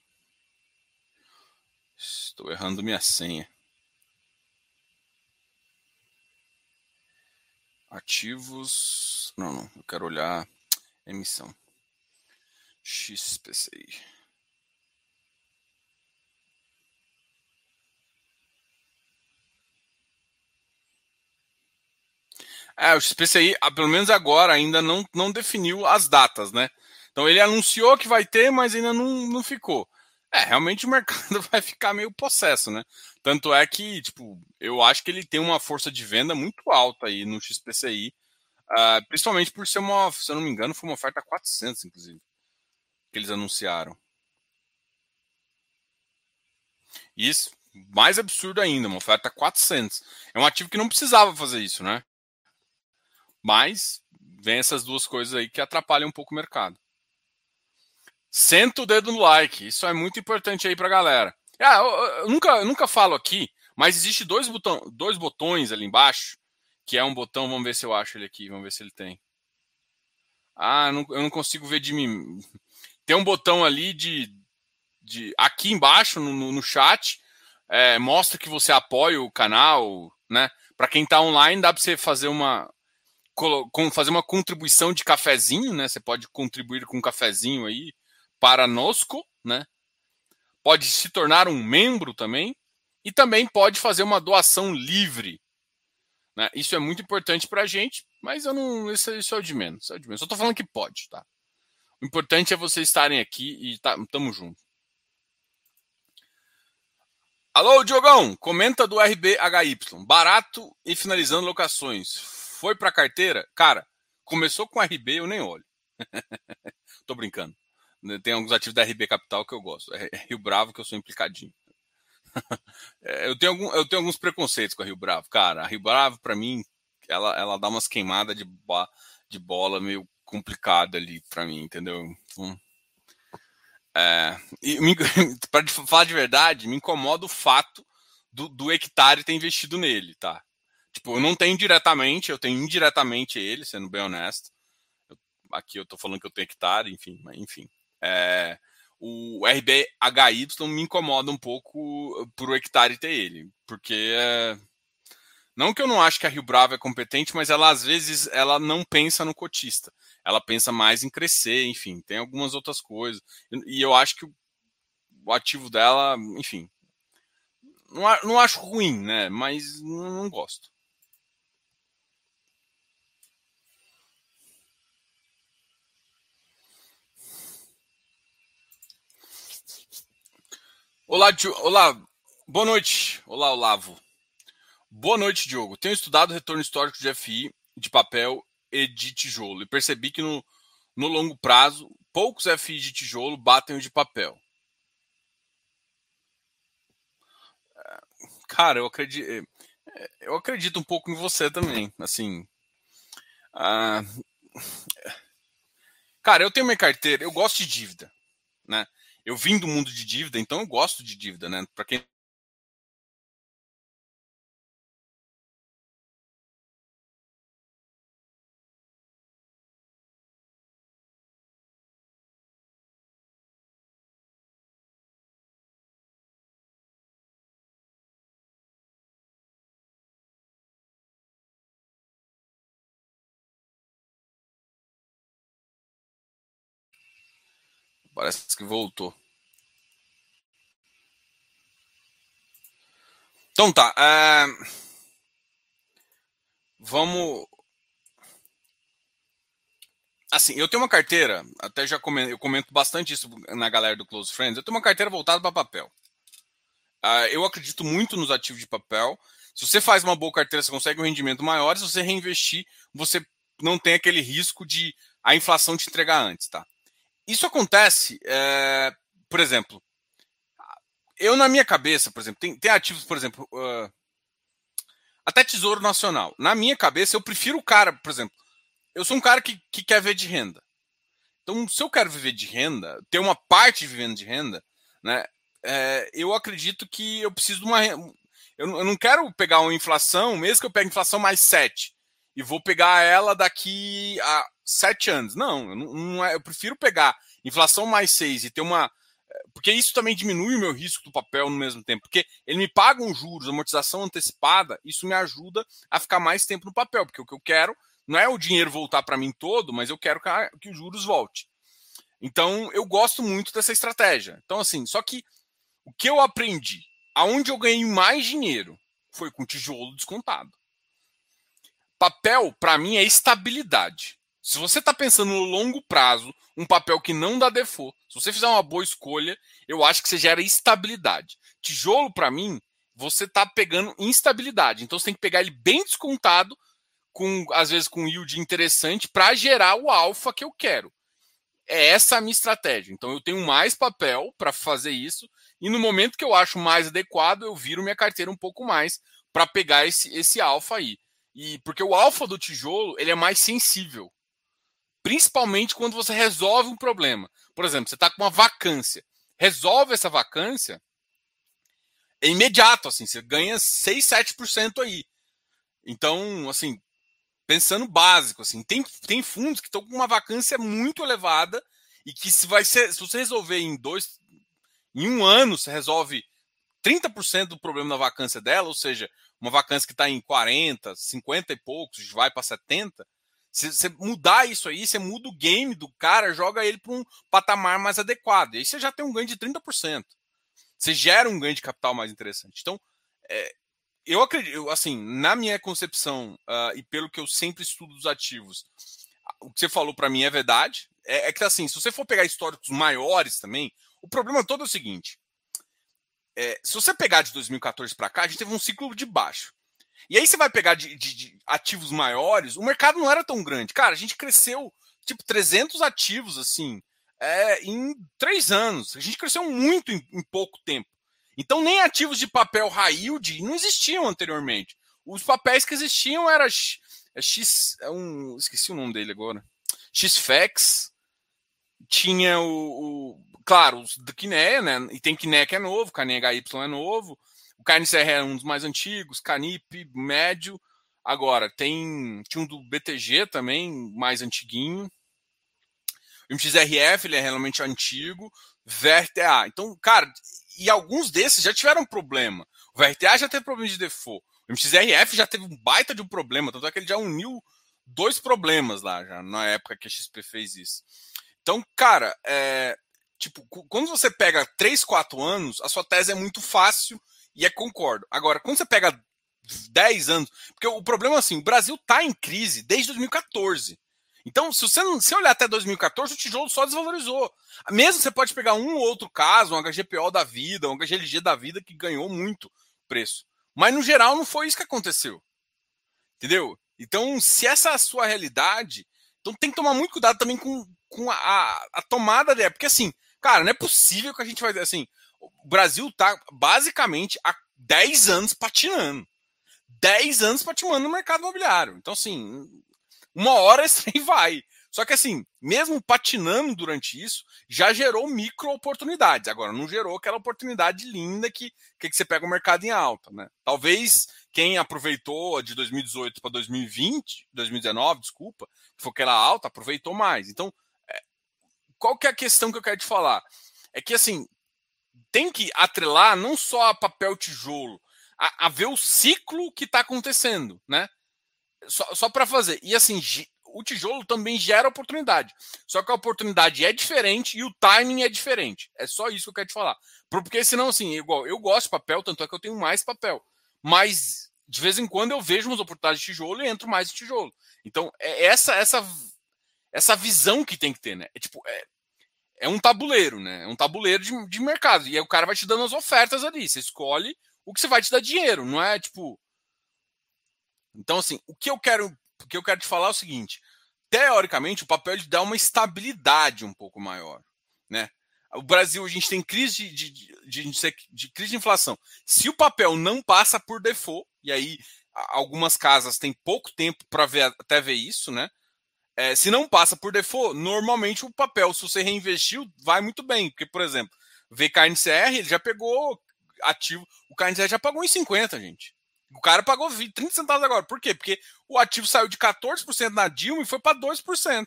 Speaker 1: Estou errando minha senha. Ativos. Não, não. Eu quero olhar emissão. XPCI. É, o XPCI, ah, pelo menos agora, ainda não, não definiu as datas, né? Então ele anunciou que vai ter, mas ainda não, não ficou. É, realmente o mercado vai ficar meio possesso, né? Tanto é que, tipo, eu acho que ele tem uma força de venda muito alta aí no XPCI, uh, ah, principalmente por ser uma, se eu não me engano, foi uma oferta 400, inclusive, que eles anunciaram. Isso, mais absurdo ainda, uma oferta 400. É um ativo que não precisava fazer isso, né? Mas vem essas duas coisas aí que atrapalham um pouco o mercado. Senta o dedo no like. Isso é muito importante aí para a galera. Ah, eu, eu, nunca, eu nunca falo aqui, mas existe dois, botão, dois botões ali embaixo, que é um botão, vamos ver se eu acho ele aqui, vamos ver se ele tem. Ah, não, eu não consigo ver de mim. Tem um botão ali de. de aqui embaixo, no, no chat, é, mostra que você apoia o canal, né? Para quem está online, dá para você fazer uma, fazer uma contribuição de cafezinho, né? Você pode contribuir com um cafezinho aí para nosco, né? Pode se tornar um membro também e também pode fazer uma doação livre. Né? Isso é muito importante para a gente, mas eu não, isso, isso é o de menos. É o de menos. Só estou falando que pode, tá? O importante é vocês estarem aqui e tá, tamo junto. Alô, Diogão, comenta do RBHY. Barato e finalizando locações. Foi para carteira? Cara, começou com RB, eu nem olho. Tô brincando. Né, tem alguns ativos da RB Capital que eu gosto. É, é Rio Bravo que eu sou implicadinho. É, eu, tenho algum, eu tenho alguns preconceitos com a Rio Bravo. Cara, a Rio Bravo, para mim, ela, ela dá umas queimadas de, de bola meio complicada ali para mim, entendeu? Então, é, para falar de verdade, me incomoda o fato do, do hectare ter investido nele, tá? Tipo, eu não tenho diretamente, eu tenho indiretamente ele, sendo bem honesto. Aqui eu tô falando que eu tenho hectare, enfim, mas enfim. É, o RBHY me incomoda um pouco por o hectare ter ele, porque é, não que eu não acho que a Rio Bravo é competente, mas ela às vezes ela não pensa no cotista, ela pensa mais em crescer, enfim, tem algumas outras coisas e eu acho que o ativo dela, enfim, não, não acho ruim, né? Mas não, não gosto. Olá, Olá, boa noite. Olá, Olavo. Boa noite, Diogo. Tenho estudado o retorno histórico de FI de papel e de tijolo e percebi que no, no longo prazo poucos FI de tijolo batem o de papel. Cara, eu acredito, eu acredito um pouco em você também. Assim, ah, cara, eu tenho minha carteira, eu gosto de dívida, né? Eu vim do mundo de dívida, então eu gosto de dívida, né? Para quem Parece que voltou. Então tá. É... Vamos. Assim, eu tenho uma carteira, até já comento, eu comento bastante isso na galera do Close Friends. Eu tenho uma carteira voltada para papel. Uh, eu acredito muito nos ativos de papel. Se você faz uma boa carteira, você consegue um rendimento maior. Se você reinvestir, você não tem aquele risco de a inflação te entregar antes, tá? Isso acontece, é, por exemplo, eu na minha cabeça, por exemplo, tem, tem ativos, por exemplo, uh, até Tesouro Nacional. Na minha cabeça, eu prefiro o cara, por exemplo, eu sou um cara que, que quer ver de renda. Então, se eu quero viver de renda, ter uma parte vivendo de renda, né, é, eu acredito que eu preciso de uma. Eu, eu não quero pegar uma inflação, mesmo que eu pegue inflação mais 7, e vou pegar ela daqui a sete anos. Não, eu, não, não é, eu prefiro pegar inflação mais seis e ter uma. Porque isso também diminui o meu risco do papel no mesmo tempo. Porque ele me paga um juros, amortização antecipada, isso me ajuda a ficar mais tempo no papel. Porque o que eu quero não é o dinheiro voltar para mim todo, mas eu quero que os juros volte. Então, eu gosto muito dessa estratégia. Então, assim, só que o que eu aprendi, aonde eu ganhei mais dinheiro, foi com tijolo descontado. Papel, para mim, é estabilidade. Se você está pensando no longo prazo, um papel que não dá default, se você fizer uma boa escolha, eu acho que você gera estabilidade. Tijolo, para mim, você está pegando instabilidade. Então você tem que pegar ele bem descontado, com às vezes com yield interessante, para gerar o alfa que eu quero. É essa a minha estratégia. Então eu tenho mais papel para fazer isso, e no momento que eu acho mais adequado, eu viro minha carteira um pouco mais para pegar esse, esse alfa aí. E porque o alfa do tijolo ele é mais sensível. Principalmente quando você resolve um problema. Por exemplo, você está com uma vacância. Resolve essa vacância, é imediato, assim, você ganha 6, 7% aí. Então, assim, pensando básico, assim, tem, tem fundos que estão com uma vacância muito elevada e que se vai ser, se você resolver em dois, em um ano, você resolve 30% do problema da vacância dela, ou seja, uma vacância que está em 40, 50 e poucos, vai para 70, se você mudar isso aí, você muda o game do cara, joga ele para um patamar mais adequado. E aí você já tem um ganho de 30%. Você gera um ganho de capital mais interessante. Então, é, eu acredito, assim, na minha concepção uh, e pelo que eu sempre estudo dos ativos, o que você falou para mim é verdade. É, é, que, assim, se você for pegar históricos maiores também, o problema todo é o seguinte: é, se você pegar de 2014 para cá, a gente teve um ciclo de baixo. E aí você vai pegar de, de, de, ativos maiores, o mercado não era tão grande. Cara, a gente cresceu tipo 300 ativos assim é, em três anos. A gente cresceu muito em, em, pouco tempo. Então nem ativos de papel high yield não existiam anteriormente. Os papéis que existiam era X, é X é um, esqueci o nome dele agora. XFEX, tinha o, o claro, os do Kiné, né? E tem Kiné que é novo, KNHY é novo. O KNCR é um dos mais antigos, Canip, médio. Agora, tem tinha um do BTG também, mais antiguinho. O MXRF, ele é realmente antigo. VRTA. Então, cara, e alguns desses já tiveram problema. O VRTA já teve problema de default. O MXRF já teve um baita de um problema, tanto é que ele já uniu dois problemas lá, já na época que a XP fez isso. Então, cara, é, tipo, quando você pega 3, 4 anos, a sua tese é muito fácil e é concordo. Agora, quando você pega 10 anos. Porque o problema é assim: o Brasil está em crise desde 2014. Então, se você se olhar até 2014, o tijolo só desvalorizou. Mesmo você pode pegar um ou outro caso, um HGPO da vida, um HGLG da vida, que ganhou muito preço. Mas, no geral, não foi isso que aconteceu. Entendeu? Então, se essa é a sua realidade, então tem que tomar muito cuidado também com, com a, a, a tomada dela. Porque, assim, cara, não é possível que a gente vai. Assim, o Brasil tá basicamente há 10 anos patinando. 10 anos patinando no mercado imobiliário. Então, assim, uma hora esse trem vai. Só que assim, mesmo patinando durante isso, já gerou micro oportunidades. Agora, não gerou aquela oportunidade linda que, que, você pega o mercado em alta, né? Talvez quem aproveitou de 2018 para 2020, 2019, desculpa, que foi aquela alta, aproveitou mais. Então, é, qual que é a questão que eu quero te falar? É que assim, tem que atrelar não só a papel tijolo, a, a ver o ciclo que está acontecendo, né? Só, só para fazer. E assim, o tijolo também gera oportunidade. Só que a oportunidade é diferente e o timing é diferente. É só isso que eu quero te falar. Porque senão, assim, igual eu gosto de papel, tanto é que eu tenho mais papel. Mas de vez em quando eu vejo umas oportunidades de tijolo e entro mais em tijolo. Então, é essa essa essa visão que tem que ter, né? É tipo, é, é um tabuleiro, né? É um tabuleiro de, de mercado. E aí o cara vai te dando as ofertas ali. Você escolhe o que você vai te dar dinheiro, não é tipo. Então, assim, o que eu quero, o que eu quero te falar é o seguinte: teoricamente, o papel ele dá uma estabilidade um pouco maior, né? O Brasil, a gente tem crise de, de, de, de, crise de inflação. Se o papel não passa por default, e aí algumas casas têm pouco tempo para ver, até ver isso, né? É, se não passa por default, normalmente o papel, se você reinvestiu, vai muito bem. Porque, por exemplo, VKNCR, ele já pegou ativo. O KNCR já pagou em 50, gente. O cara pagou 20, 30 centavos agora. Por quê? Porque o ativo saiu de 14% na Dilma e foi para 2%.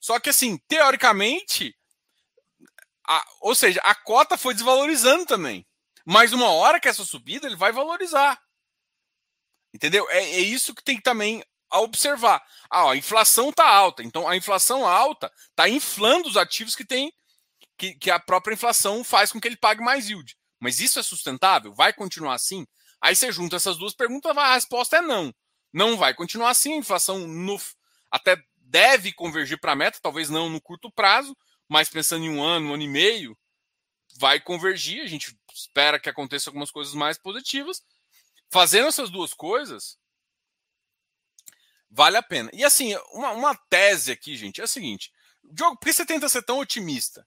Speaker 1: Só que, assim, teoricamente, a, ou seja, a cota foi desvalorizando também. Mas uma hora que essa subida, ele vai valorizar. Entendeu? É, é isso que tem que também a observar. Ah, ó, a inflação está alta. Então, a inflação alta está inflando os ativos que tem que, que, a própria inflação faz com que ele pague mais yield. Mas isso é sustentável? Vai continuar assim? Aí você junta essas duas perguntas, a resposta é não. Não vai continuar assim. A inflação no, até deve convergir para a meta, talvez não no curto prazo, mas pensando em um ano, um ano e meio, vai convergir. A gente espera que aconteça algumas coisas mais positivas. Fazendo essas duas coisas, vale a pena. E assim, uma, uma tese aqui, gente, é a seguinte: Diogo, por que você tenta ser tão otimista?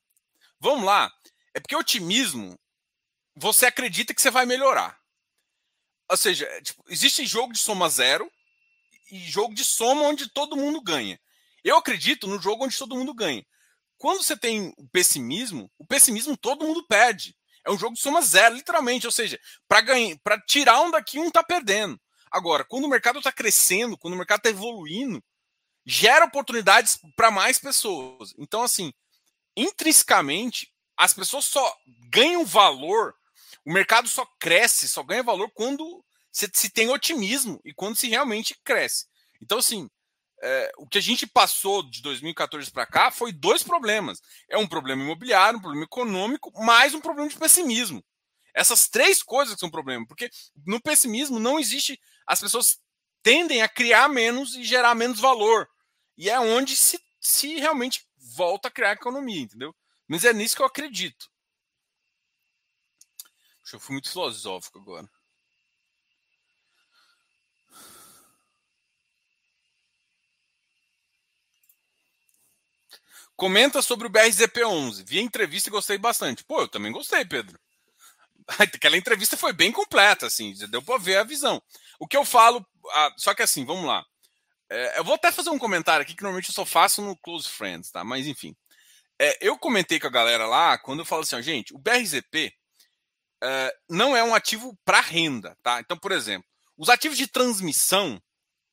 Speaker 1: Vamos lá. É porque otimismo, você acredita que você vai melhorar. Ou seja, é, tipo, existe jogo de soma zero e jogo de soma onde todo mundo ganha. Eu acredito no jogo onde todo mundo ganha. Quando você tem o pessimismo, o pessimismo todo mundo perde. É um jogo de soma zero, literalmente. Ou seja, para tirar um daqui, um tá perdendo. Agora, quando o mercado está crescendo, quando o mercado está evoluindo, gera oportunidades para mais pessoas. Então, assim, intrinsecamente, as pessoas só ganham valor, o mercado só cresce, só ganha valor quando se, se tem otimismo e quando se realmente cresce. Então, assim, é, o que a gente passou de 2014 para cá foi dois problemas. É um problema imobiliário, um problema econômico, mais um problema de pessimismo. Essas três coisas que são problema, porque no pessimismo não existe. As pessoas tendem a criar menos e gerar menos valor. E é onde se, se realmente volta a criar economia, entendeu? Mas é nisso que eu acredito. Eu fui muito filosófico agora. Comenta sobre o BRZP11. Vi a entrevista e gostei bastante. Pô, eu também gostei, Pedro. Aquela entrevista foi bem completa, assim, deu para ver a visão. O que eu falo, ah, só que assim, vamos lá. É, eu vou até fazer um comentário aqui que normalmente eu só faço no Close Friends, tá? Mas enfim. É, eu comentei com a galera lá quando eu falo assim, ó, gente, o BRZP é, não é um ativo para renda, tá? Então, por exemplo, os ativos de transmissão,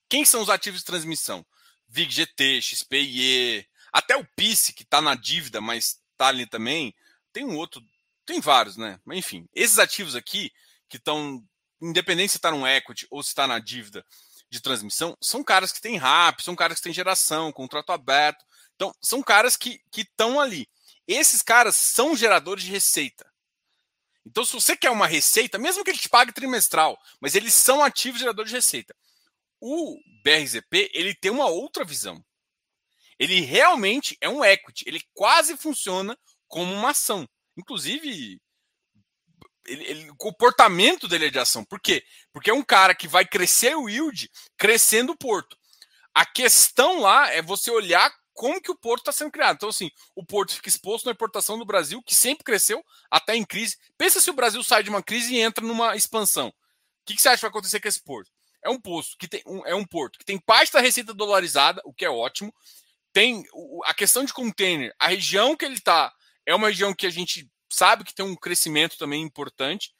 Speaker 1: quem são os ativos de transmissão? VIG-GT, XPIE, até o PIS, que está na dívida, mas está ali também. Tem um outro, tem vários, né? Mas enfim, esses ativos aqui, que estão, independente se está no equity ou se está na dívida de transmissão, são caras que têm RAP, são caras que têm geração, contrato aberto. Então, são caras que estão ali. Esses caras são geradores de receita. Então, se você quer uma receita, mesmo que ele te pague trimestral, mas eles são ativos geradores de receita. O BRZP, ele tem uma outra visão. Ele realmente é um equity, ele quase funciona como uma ação. Inclusive, ele, ele, o comportamento dele é de ação. Por quê? Porque é um cara que vai crescer o yield crescendo o porto. A questão lá é você olhar como que o porto está sendo criado. Então, assim, o porto fica exposto na importação do Brasil, que sempre cresceu, até em crise. Pensa se o Brasil sai de uma crise e entra numa expansão. O que, que você acha que vai acontecer com esse porto? É um posto que tem um, é um porto que tem parte da receita dolarizada, o que é ótimo, tem a questão de container, a região que ele está é uma região que a gente sabe que tem um crescimento também importante.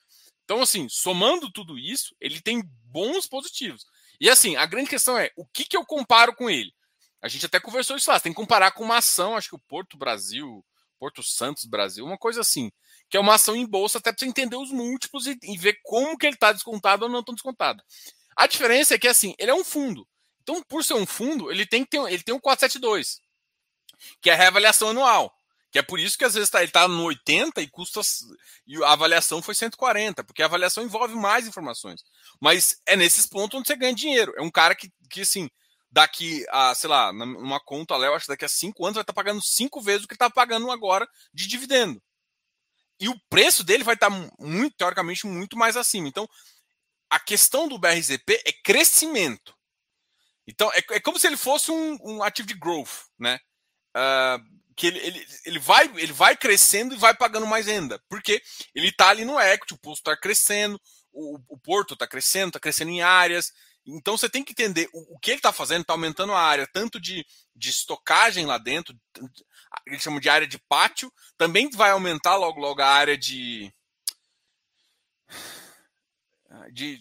Speaker 1: Então, assim, somando tudo isso, ele tem bons positivos. E assim, a grande questão é o que, que eu comparo com ele? A gente até conversou isso lá, tem que comparar com uma ação, acho que o Porto Brasil, Porto Santos Brasil, uma coisa assim, que é uma ação em bolsa até para você entender os múltiplos e, e ver como que ele está descontado ou não tão descontado. A diferença é que assim, ele é um fundo. Então, por ser um fundo, ele tem que ter, ele tem um 472, que é a reavaliação anual. Que é por isso que às vezes tá, ele está no 80 e custa. E a avaliação foi 140, porque a avaliação envolve mais informações. Mas é nesses pontos onde você ganha dinheiro. É um cara que, que assim, daqui a, sei lá, numa conta, Léo, acho que daqui a cinco anos vai estar tá pagando cinco vezes o que está pagando agora de dividendo. E o preço dele vai estar tá muito, teoricamente, muito mais acima. Então, a questão do BRZP é crescimento. Então, é, é como se ele fosse um, um ativo de growth, né? Uh, que ele, ele, ele, vai, ele vai crescendo e vai pagando mais renda. Porque ele está ali no equity, o posto está crescendo, o, o porto está crescendo, está crescendo em áreas. Então você tem que entender o, o que ele está fazendo, está aumentando a área tanto de, de estocagem lá dentro, eles chamam de área de pátio, também vai aumentar logo logo a área de, de,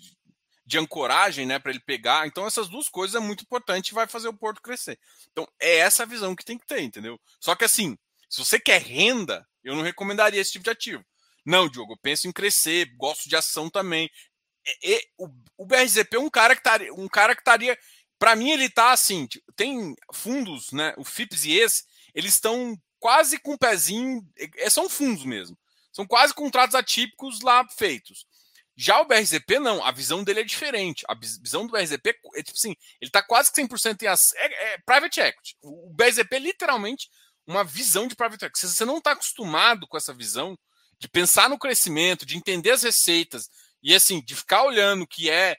Speaker 1: de ancoragem, né, para ele pegar. Então essas duas coisas é muito importante e vai fazer o porto crescer. Então é essa visão que tem que ter, entendeu? Só que assim, se você quer renda, eu não recomendaria esse tipo de ativo. Não, Diogo, eu penso em crescer, gosto de ação também. E, e, o, o BRZP é um cara que estaria, um cara que estaria, para mim ele tá assim, tem fundos, né, o FIPS e esse, eles estão quase com um pezinho, é, são fundos mesmo. São quase contratos atípicos lá feitos. Já o BRZP, não, a visão dele é diferente. A visão do BRZP é tipo assim, ele está quase que 100% em ação. É, é, private equity. O BRZP é literalmente uma visão de private equity. Se você não está acostumado com essa visão de pensar no crescimento, de entender as receitas e assim, de ficar olhando o que é.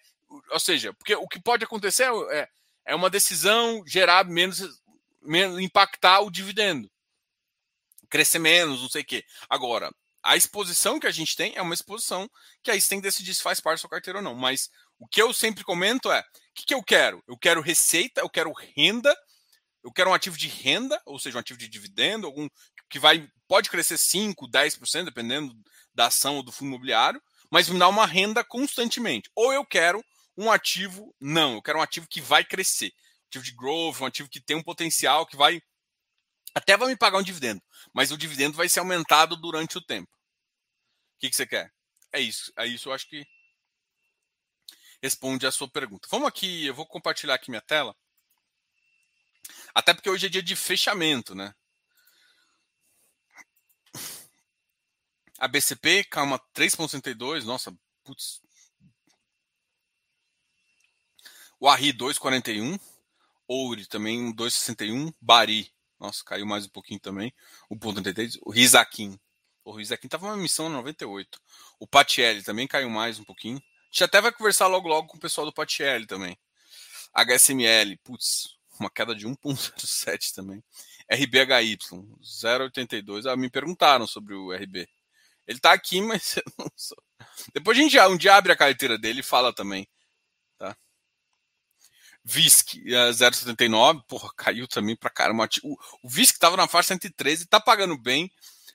Speaker 1: Ou seja, porque o que pode acontecer é, é uma decisão gerar menos, menos impactar o dividendo. Crescer menos, não sei o quê. Agora, a exposição que a gente tem é uma exposição que aí você tem que decidir se faz parte da sua carteira ou não. Mas o que eu sempre comento é: o que, que eu quero? Eu quero receita, eu quero renda, eu quero um ativo de renda, ou seja, um ativo de dividendo, algum que vai pode crescer 5, 10%, dependendo da ação ou do fundo imobiliário, mas me dá uma renda constantemente. Ou eu quero um ativo, não, eu quero um ativo que vai crescer. Um ativo de growth, um ativo que tem um potencial que vai até vai me pagar um dividendo, mas o dividendo vai ser aumentado durante o tempo. O que, que você quer? É isso. É isso, eu acho que responde a sua pergunta. Vamos aqui, eu vou compartilhar aqui minha tela. Até porque hoje é dia de fechamento, né? A BCP, calma, 3,62. Nossa, putz. O Arri 2,41. Ouri também 2,61. Bari nossa, caiu mais um pouquinho também. O ponto 33. O Rizakin. O Rizakin estava uma missão 98. O Patielli também caiu mais um pouquinho. A gente até vai conversar logo logo com o pessoal do Patielli também. HSML, putz, uma queda de 1,07 também. RBHY, 0,82. Ah, me perguntaram sobre o RB. Ele tá aqui, mas eu não sou. Depois a gente um dia abre a carteira dele e fala também. VISC 0,79, porra, caiu também pra caramba. O, o VISC tava na faixa 113, tá pagando bem,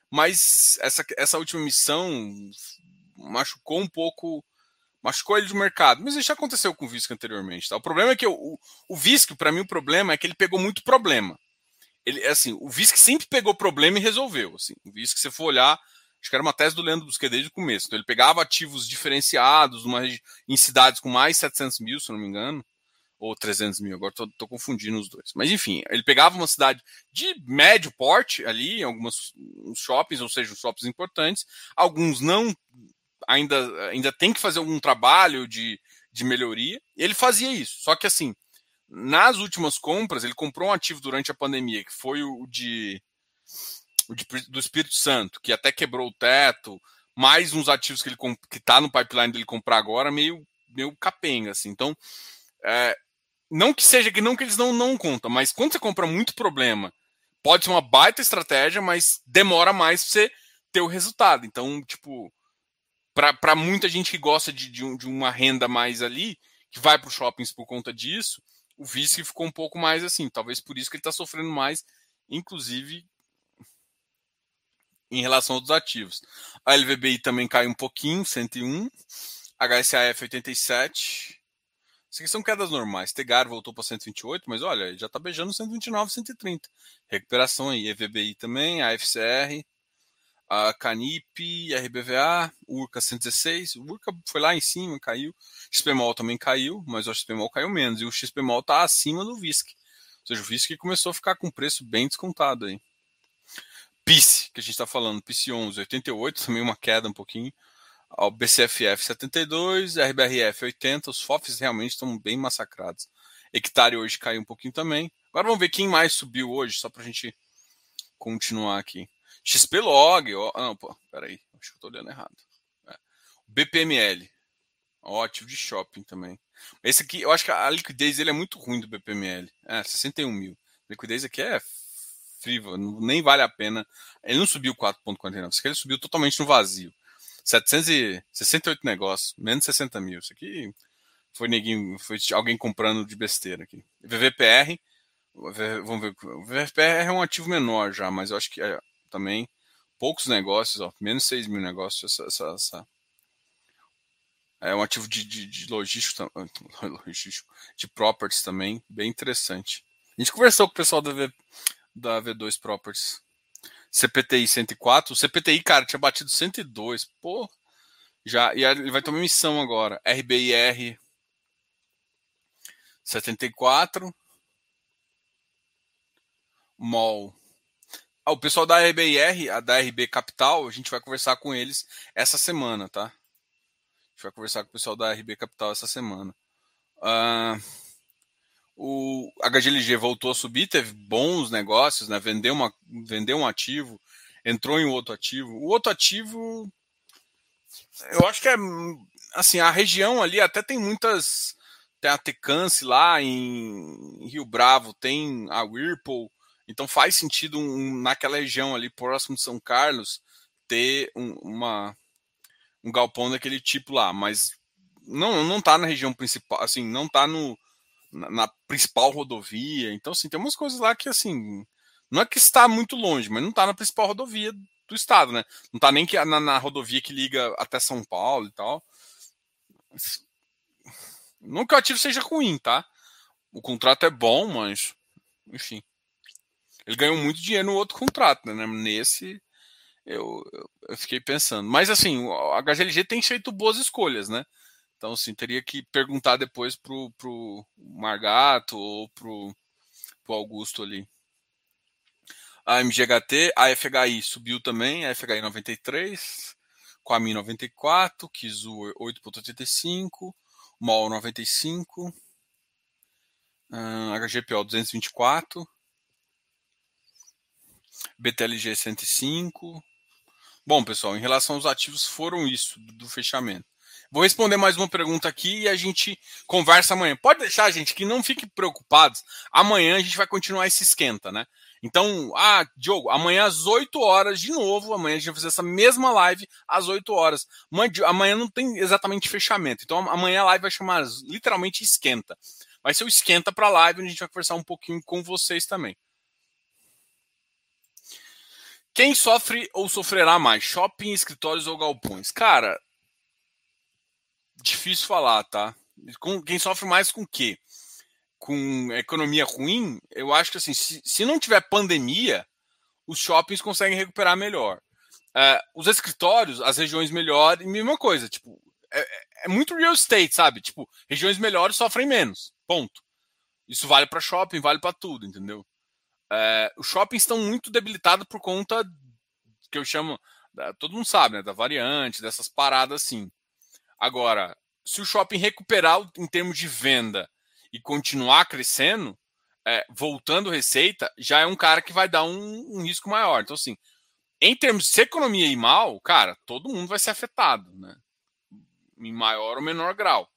Speaker 1: mas essa, essa última missão machucou um pouco, machucou ele do mercado. Mas isso já aconteceu com o VISC anteriormente. Tá? O problema é que o, o, o VISC, para mim, o problema é que ele pegou muito problema. Ele, assim, o VISC sempre pegou problema e resolveu. Assim. O VISC, se você for olhar, acho que era uma tese do Leandro Busquet desde o começo. Então, ele pegava ativos diferenciados numa, em cidades com mais 700 mil, se não me engano ou 300 mil, agora estou confundindo os dois. Mas enfim, ele pegava uma cidade de médio porte ali, em alguns shoppings, ou seja, shoppings importantes, alguns não, ainda, ainda tem que fazer algum trabalho de, de melhoria, ele fazia isso. Só que assim, nas últimas compras, ele comprou um ativo durante a pandemia, que foi o de, o de do Espírito Santo, que até quebrou o teto, mais uns ativos que ele que está no pipeline dele comprar agora, meio, meio capenga, assim. Então, é, não que seja que não que eles não, não contam, mas quando você compra muito problema, pode ser uma baita estratégia, mas demora mais pra você ter o resultado. Então, tipo, para muita gente que gosta de, de, de, uma renda mais ali, que vai para os shoppings por conta disso, o vice ficou um pouco mais assim. Talvez por isso que ele está sofrendo mais, inclusive em relação aos ativos. A LVBI também caiu um pouquinho, 101. HSAF 87. Isso aqui são quedas normais. Tegar voltou para 128, mas olha, já está beijando 129, 130. Recuperação aí. EVBI também, AFCR. a Canip, RBVA, Urca 116. O Urca foi lá em cima, caiu. XPMOL também caiu, mas o XPMOL caiu menos. E o XPMOL está acima do VISC. Ou seja, o VISC começou a ficar com preço bem descontado aí. PIS, que a gente está falando, PIS 11, 88, também uma queda um pouquinho. O BCFF 72, RBRF 80, os FOFs realmente estão bem massacrados. Hectare hoje caiu um pouquinho também. Agora vamos ver quem mais subiu hoje, só para a gente continuar aqui. XP Log, ó, não, pô, peraí, acho que eu tô olhando errado. É. BPML, ó, ativo de shopping também. Esse aqui, eu acho que a liquidez dele é muito ruim do BPML. É, 61 mil. A liquidez aqui é frívolo, nem vale a pena. Ele não subiu 4,49, isso aqui ele subiu totalmente no vazio. 768 negócios, menos 60 mil. Isso aqui foi neguinho, foi alguém comprando de besteira aqui. VVPR, vamos ver, o VVPR é um ativo menor já, mas eu acho que é, também poucos negócios, ó, menos 6 mil negócios. Essa, essa, essa, é um ativo de, de, de logístico, de properties também, bem interessante. A gente conversou com o pessoal da, v, da V2 Properties. CPTI 104. O CPTI, cara, tinha batido 102. Pô, já. E ele vai tomar missão agora. RBIR 74. MOL. Ah, o pessoal da RBIR, a da RB Capital, a gente vai conversar com eles essa semana, tá? A gente vai conversar com o pessoal da RB Capital essa semana. Uh, o HGLG voltou a subir, teve bons negócios, né? Vendeu, uma, vendeu um ativo, entrou em outro ativo. O outro ativo, eu acho que é assim, a região ali até tem muitas. Tem a Tecance lá em Rio Bravo, tem a Whirlpool, então faz sentido um, naquela região ali próximo de São Carlos ter um, uma, um galpão daquele tipo lá, mas não não tá na região principal, assim, não tá no na, principal rodovia. Então, assim, tem umas coisas lá que, assim, não é que está muito longe, mas não está na principal rodovia do estado, né? Não está nem que na, na, rodovia que liga até São Paulo e tal. Não que o ativo seja ruim, tá? O contrato é bom, mas, enfim. Ele ganhou muito dinheiro no outro contrato, né? Nesse, eu, eu fiquei pensando. Mas, assim, a HGLG tem feito boas escolhas, né? Então, assim, teria que perguntar depois pro, pro Margato ou pro, pro Augusto ali. A MGHT, a FHI subiu também, a FHI 93, Quami 94, Kizu 8.85, MOL 95, uh, HGPO 224, BTLG 105. Bom, pessoal, em relação aos ativos, foram isso do fechamento. Vou responder mais uma pergunta aqui e a gente conversa amanhã. Pode deixar, gente, que não fique preocupados. Amanhã a gente vai continuar esse esquenta, né? Então, ah, Diogo, amanhã às 8 horas, de novo, amanhã a gente vai fazer essa mesma live às 8 horas. Amanhã não tem exatamente fechamento. Então, amanhã a live vai chamar literalmente esquenta. Vai ser o esquenta para a live, onde a gente vai conversar um pouquinho com vocês também. Quem sofre ou sofrerá mais? Shopping, escritórios ou galpões? Cara, difícil falar, tá? Com, quem sofre mais com o quê? Com economia ruim, eu acho que assim, se, se não tiver pandemia, os shoppings conseguem recuperar melhor. É, os escritórios, as regiões melhores, mesma coisa, tipo, é, é, é muito real estate, sabe? Tipo, regiões melhores sofrem menos. Ponto. Isso vale para shopping, vale para tudo, entendeu? É, os shoppings estão muito debilitados por conta que eu chamo, todo mundo sabe, né, da variante, dessas paradas assim. Agora, se o shopping recuperar em termos de venda e continuar crescendo, é, voltando receita, já é um cara que vai dar um, um, risco maior. Então, assim, em termos de economia ir mal, cara, todo mundo vai ser afetado, né? Em maior ou menor grau.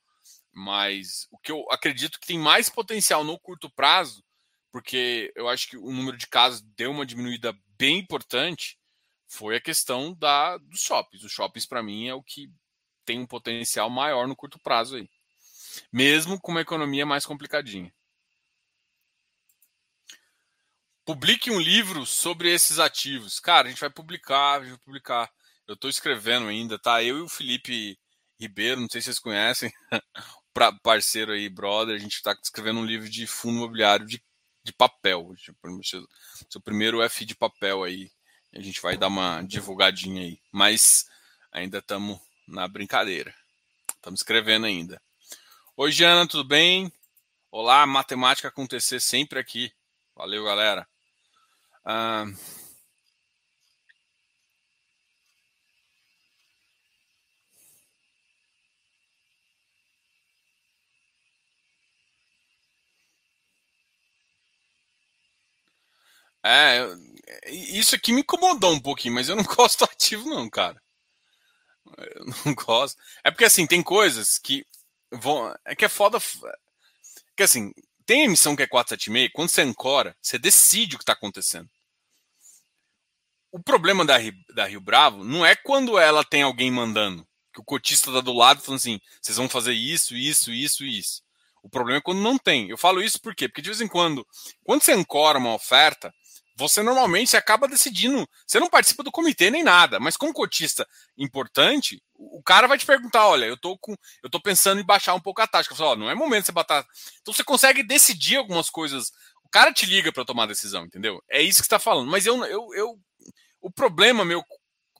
Speaker 1: Mas o que eu acredito que tem mais potencial no curto prazo, porque eu acho que o número de casos deu uma diminuída bem importante, foi a questão da, dos shoppings. Os shoppings, para mim, é o que tem um potencial maior no curto prazo aí. Mesmo com uma economia mais complicadinha. Publique um livro sobre esses ativos. Cara, a gente vai publicar, a gente vai publicar. Eu estou escrevendo ainda, tá? Eu e o Felipe Ribeiro, não sei se vocês conhecem, parceiro aí, brother, a gente está escrevendo um livro de fundo imobiliário de, de papel. Seu primeiro F de papel aí A gente vai dar uma divulgadinha aí. Mas ainda estamos na brincadeira. Estamos escrevendo ainda. Oi, Jana, tudo bem? Olá, matemática acontecer sempre aqui. Valeu, galera. É, isso aqui me incomodou um pouquinho, mas eu não gosto ativo, não, cara. Eu não gosto. É porque assim, tem coisas que vão. É que é foda. Que assim, tem emissão que é 476, quando você ancora, você decide o que está acontecendo. O problema da, da Rio Bravo não é quando ela tem alguém mandando, que o cotista está do lado falando assim: vocês vão fazer isso, isso, isso isso. O problema é quando não tem. Eu falo isso por quê? Porque de vez em quando, quando você ancora uma oferta, você normalmente acaba decidindo. Você não participa do comitê nem nada, mas como cotista importante, o cara vai te perguntar: olha, eu tô com, eu tô pensando em baixar um pouco a taxa. Falo, não é momento de você bater. Então você consegue decidir algumas coisas. O cara te liga para tomar decisão, entendeu? É isso que está falando. Mas eu, eu, eu, o problema meu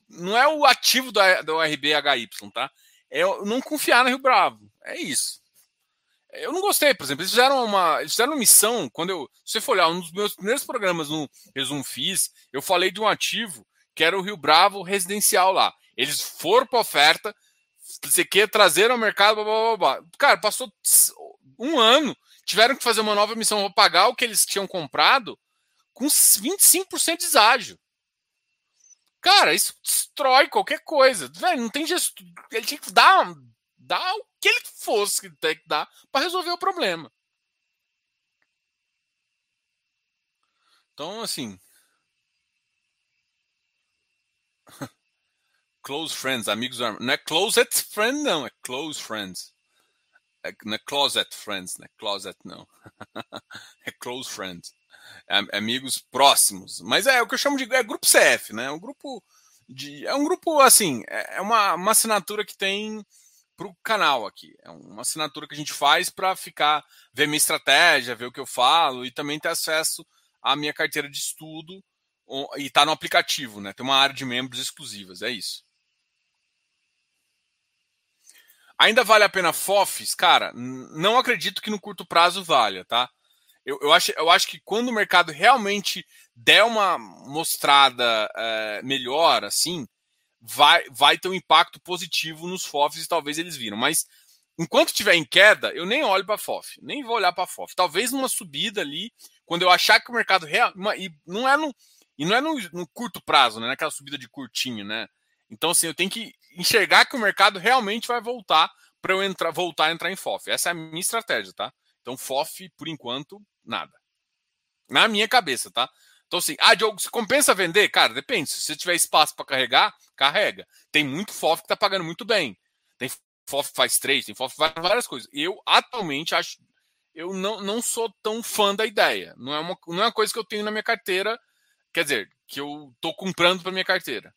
Speaker 1: não é o ativo do, do RBHY, tá? É eu não confiar na Rio Bravo. É isso. Eu não gostei, por exemplo, eles fizeram uma, eles fizeram uma missão, quando eu, se você for olhar, um dos meus primeiros programas no Resumo Fiz, eu falei de um ativo que era o Rio Bravo residencial lá. Eles foram para oferta, você quer trazer ao mercado, blá, blá, blá, blá. Cara, passou um ano, tiveram que fazer uma nova missão para pagar o que eles tinham comprado com 25% de deságio. Cara, isso destrói qualquer coisa. Não tem gesto. Ele tinha que dar Dá o que ele fosse que tem que dar para resolver o problema. Então, assim. close friends, amigos. Não é closet friend, não. É close friends. É, não é closet friends, não é closet, não. é close friends. É, amigos próximos. Mas é o que eu chamo de é grupo CF, né? É um grupo de. É um grupo, assim. É, é uma, uma assinatura que tem para o canal aqui. É uma assinatura que a gente faz para ficar ver minha estratégia, ver o que eu falo e também ter acesso à minha carteira de estudo e tá no aplicativo, né? Tem uma área de membros exclusivas, é isso. Ainda vale a pena FOFs? Cara, não acredito que no curto prazo valha, tá? Eu, eu, acho, eu acho que quando o mercado realmente der uma mostrada é, melhor, assim, vai, vai ter um impacto positivo nos FOFs e talvez eles viram. Mas enquanto estiver em queda, eu nem olho para FOF, nem vou olhar para FOF. Talvez numa subida ali, quando eu achar que o mercado real. E não é no, e não é no, no curto prazo, né? Naquela subida de curtinho, né? Então, assim, eu tenho que enxergar que o mercado realmente vai voltar para eu entrar, voltar a entrar em FOF. Essa é a minha estratégia, tá? Então, FOF, por enquanto, nada. Na minha cabeça, tá? Então, assim, ah, Diogo, se compensa vender? Cara, depende. Se você tiver espaço para carregar, carrega. Tem muito FOF que está pagando muito bem. Tem FOF que faz três, tem FOF que faz várias coisas. Eu, atualmente, acho. Eu não, não sou tão fã da ideia. Não é, uma, não é uma coisa que eu tenho na minha carteira. Quer dizer, que eu estou comprando para minha carteira.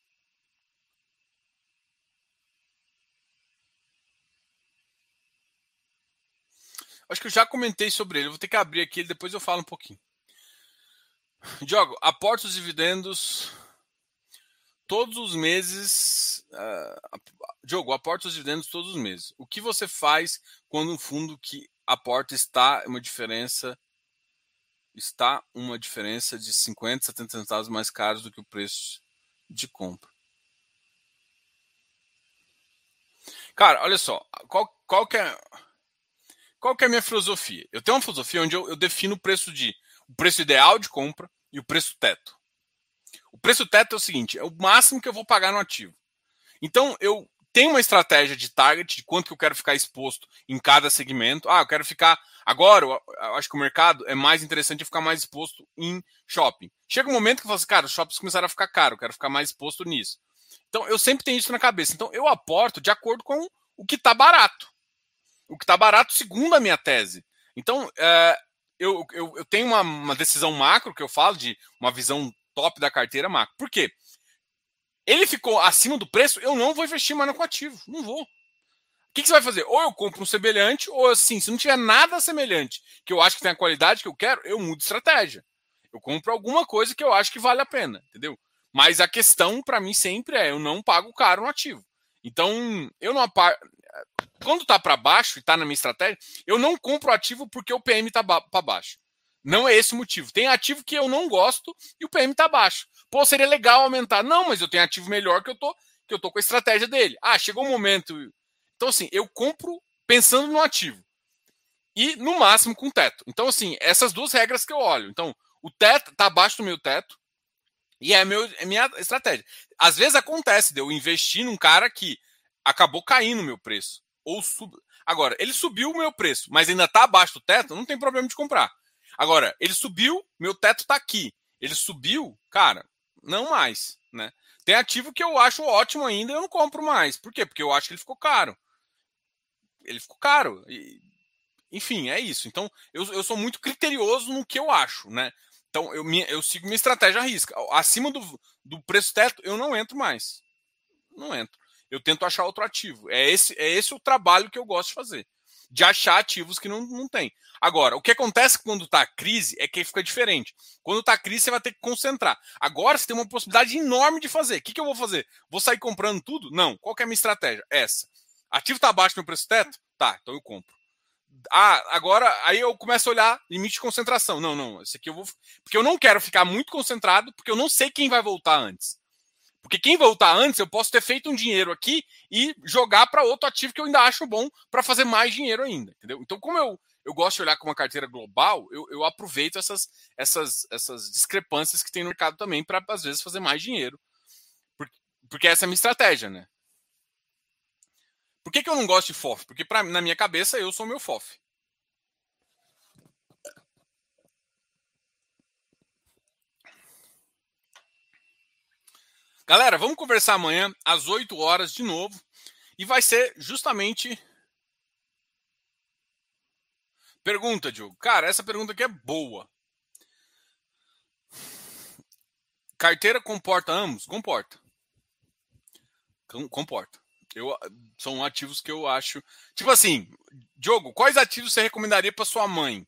Speaker 1: Acho que eu já comentei sobre ele. vou ter que abrir aqui, depois eu falo um pouquinho. Diogo, aporta os dividendos todos os meses. Uh, Diogo, os dividendos todos os meses. O que você faz quando um fundo que aporta está uma diferença está uma diferença de 50, 70 centavos mais caros do que o preço de compra? Cara, olha só, qual, qual que é qual que é a minha filosofia? Eu tenho uma filosofia onde eu, eu defino o preço de o preço ideal de compra, e o preço teto. O preço teto é o seguinte: é o máximo que eu vou pagar no ativo. Então, eu tenho uma estratégia de target de quanto que eu quero ficar exposto em cada segmento. Ah, eu quero ficar. Agora, eu acho que o mercado é mais interessante ficar mais exposto em shopping. Chega um momento que eu falo assim, cara, os shoppings começaram a ficar caro, eu quero ficar mais exposto nisso. Então, eu sempre tenho isso na cabeça. Então, eu aporto de acordo com o que está barato. O que está barato, segundo a minha tese. Então, é, eu, eu, eu tenho uma, uma, decisão macro que eu falo de uma visão top da carteira macro. Por quê? Ele ficou acima do preço, eu não vou investir mais no ativo. Não vou. O que, que, você vai fazer? Ou eu compro um semelhante, ou assim, se não tiver nada semelhante que eu acho que tem a qualidade que eu quero, eu mudo estratégia. Eu compro alguma coisa que eu acho que vale a pena, entendeu? Mas a questão para mim sempre é: eu não pago caro no ativo. Então, eu não. Quando está para baixo e está na minha estratégia, eu não compro ativo porque o PM ba para baixo. Não é esse o motivo. Tem ativo que eu não gosto e o PM está baixo. Pô, seria legal aumentar. Não, mas eu tenho ativo melhor que eu tô, que eu tô com a estratégia dele. Ah, chegou um momento. Então, assim, eu compro pensando no ativo. E, no máximo, com teto. Então, assim, essas duas regras que eu olho. Então, o teto está abaixo do meu teto. E é, meu, é minha estratégia. Às vezes acontece de eu investir num cara que acabou caindo o meu preço. Ou sub... Agora, ele subiu o meu preço, mas ainda está abaixo do teto, não tem problema de comprar. Agora, ele subiu, meu teto está aqui. Ele subiu, cara, não mais, né? Tem ativo que eu acho ótimo ainda, eu não compro mais. Por quê? Porque eu acho que ele ficou caro. Ele ficou caro. E, enfim, é isso. Então, eu, eu sou muito criterioso no que eu acho, né? Então, eu, eu sigo minha estratégia à risca. Acima do, do preço teto, eu não entro mais. Não entro. Eu tento achar outro ativo. É esse, é esse o trabalho que eu gosto de fazer. De achar ativos que não, não tem. Agora, o que acontece quando está crise é que fica diferente. Quando está crise, você vai ter que concentrar. Agora você tem uma possibilidade enorme de fazer. O que, que eu vou fazer? Vou sair comprando tudo? Não. Qual é a minha estratégia? Essa. Ativo está abaixo do meu preço teto? Tá, então eu compro. Ah, agora aí eu começo a olhar limite de concentração. Não, não, esse aqui eu vou. Porque eu não quero ficar muito concentrado, porque eu não sei quem vai voltar antes. Porque quem voltar antes, eu posso ter feito um dinheiro aqui e jogar para outro ativo que eu ainda acho bom para fazer mais dinheiro ainda, entendeu? Então, como eu, eu gosto de olhar com uma carteira global, eu, eu aproveito essas, essas, essas discrepâncias que tem no mercado também para, às vezes, fazer mais dinheiro. Porque, porque essa é a minha estratégia, né? Por que, que eu não gosto de FOF? Porque pra, na minha cabeça eu sou meu FOF. Galera, vamos conversar amanhã às 8 horas de novo. E vai ser justamente. Pergunta, Diogo. Cara, essa pergunta aqui é boa. Carteira comporta ambos? Comporta. Comporta. Eu, são ativos que eu acho. Tipo assim, Diogo, quais ativos você recomendaria para sua mãe?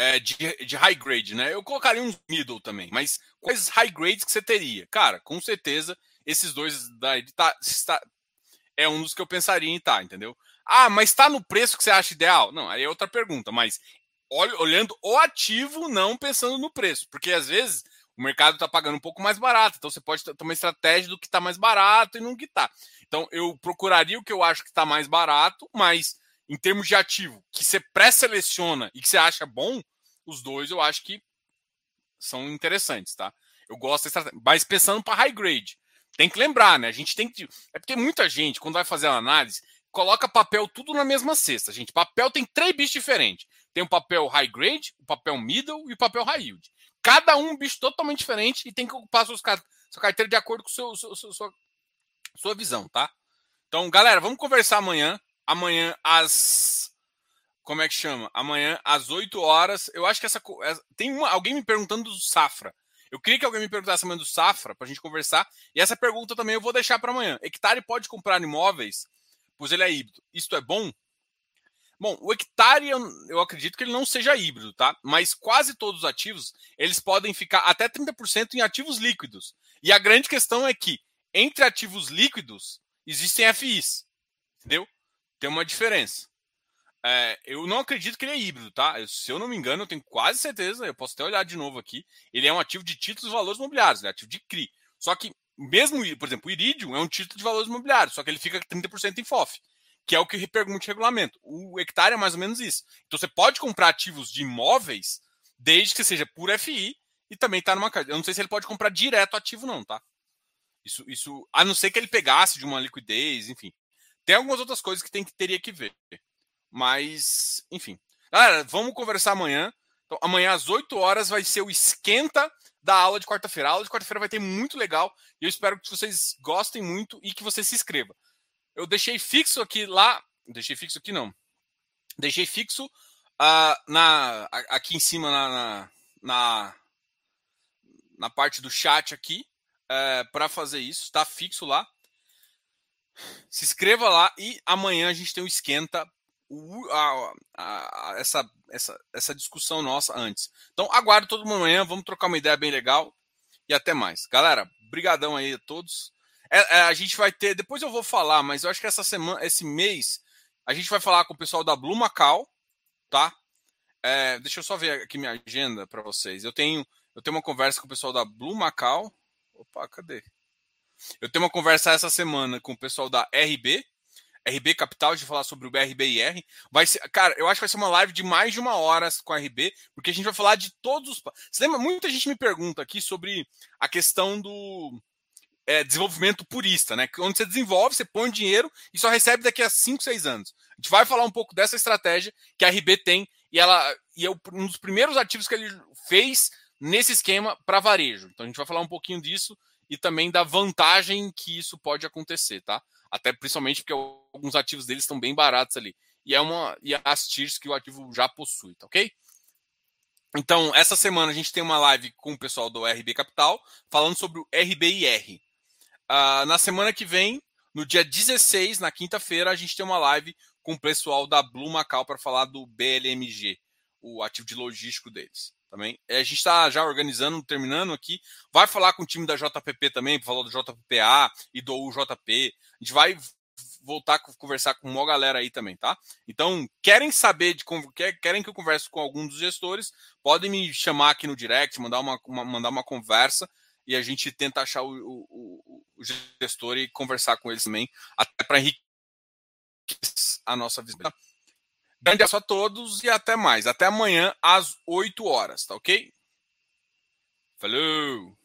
Speaker 1: É, de, de, high grade, né? Eu colocaria um middle também, mas quais high grades que você teria? Cara, com certeza, esses dois daí tá, é um dos que eu pensaria em estar, tá, entendeu? Ah, mas está no preço que você acha ideal? Não, aí é outra pergunta, mas olhando o ativo, não pensando no preço, porque às vezes o mercado está pagando um pouco mais barato, então você pode ter uma estratégia do que está mais barato e não que está. Então eu procuraria o que eu acho que está mais barato, mas em termos de ativo que você pré-seleciona e que você acha bom, os dois eu acho que são interessantes, tá? Eu gosto da estratégia, mas pensando para high grade. Tem que lembrar, né? A gente tem que. É porque muita gente, quando vai fazer a análise, coloca papel tudo na mesma cesta, gente. Papel tem três bichos diferentes. Tem o papel high grade, o papel middle e o papel high yield. Cada um bicho totalmente diferente e tem que ocupar suas, sua carteira de acordo com seu, seu, sua, sua visão, tá? Então, galera, vamos conversar amanhã. Amanhã às. Como é que chama? Amanhã às 8 horas. Eu acho que essa. Tem uma, alguém me perguntando do Safra. Eu queria que alguém me perguntasse amanhã do Safra para a gente conversar. E essa pergunta também eu vou deixar para amanhã. Hectare pode comprar imóveis, pois ele é híbrido. Isto é bom? Bom, o hectare eu, eu, acredito que ele não seja híbrido, tá? Mas quase todos os ativos, eles podem ficar até 30% em ativos líquidos. E a grande questão é que entre ativos líquidos existem FIs, entendeu? Tem uma diferença. É, eu não acredito que ele é híbrido, tá? Eu, se eu não me engano, eu tenho quase certeza, eu posso até olhar de novo aqui, ele é um ativo de títulos e valores imobiliários, ele é ativo de CRI. Só que, mesmo, por exemplo, o Iridium é um título de valores imobiliários, só que ele fica 30% em FOF que é o que pergunta o regulamento. O hectare é mais ou menos isso. Então você pode comprar ativos de imóveis desde que seja por FI e também está numa. Eu não sei se ele pode comprar direto ativo, não, tá? Isso, isso, a não ser que ele pegasse de uma liquidez, enfim. Tem algumas outras coisas que tem que teria que ver. Mas, enfim. Galera, vamos conversar amanhã. Então, amanhã às 8 horas vai ser o esquenta da aula de quarta-feira. A aula de quarta-feira vai ter muito legal e eu espero que vocês gostem muito e que você se inscreva. Eu deixei fixo aqui lá. Deixei fixo aqui não. Deixei fixo uh, na, aqui em cima na, na, na, na parte do chat aqui uh, é, para fazer isso. Está fixo lá. Se inscreva lá e amanhã a gente tem um esquenta o, a, a, essa, essa, essa discussão nossa antes. Então aguardo todo mundo amanhã, vamos trocar uma ideia bem legal. e até mais. Galera, brigadão aí a todos. É, é, a gente vai ter, depois eu vou falar, mas eu acho que essa semana, esse mês, a gente vai falar com o pessoal da Blue Macau, tá? É, deixa eu só ver aqui minha agenda para vocês. Eu tenho, eu tenho uma conversa com o pessoal da Blue Macau. Opa, cadê? Eu tenho uma conversa essa semana com o pessoal da RB, RB Capital, de falar sobre o BRBIR. Vai ser, cara, eu acho que vai ser uma live de mais de uma hora com a RB, porque a gente vai falar de todos os. Você lembra? Muita gente me pergunta aqui sobre a questão do é, desenvolvimento purista, né? Onde você desenvolve, você põe dinheiro e só recebe daqui a 5, 6 anos. A gente vai falar um pouco dessa estratégia que a RB tem e ela e é um dos primeiros ativos que ele fez nesse esquema para varejo. Então a gente vai falar um pouquinho disso e também da vantagem que isso pode acontecer, tá? Até principalmente porque alguns ativos deles estão bem baratos ali. E é uma e as tiers que o ativo já possui, tá ok? Então, essa semana a gente tem uma live com o pessoal do RB Capital falando sobre o RBIR. Uh, ah, na semana que vem, no dia 16, na quinta-feira, a gente tem uma live com o pessoal da Blue Macau para falar do BLMG, o ativo de logístico deles. Também. É, a gente está já organizando, terminando aqui. Vai falar com o time da JPP também, falar do JPA e do UJP. A gente vai voltar a conversar com uma galera aí também, tá? Então, querem saber de querem que eu converse com algum dos gestores, podem me chamar aqui no direct, mandar uma, uma mandar uma conversa e a gente tenta achar o, o, o gestor e conversar com eles também, até para enriquecer a nossa visão. Grande abraço a todos e até mais. Até amanhã às 8 horas, tá ok? Falou!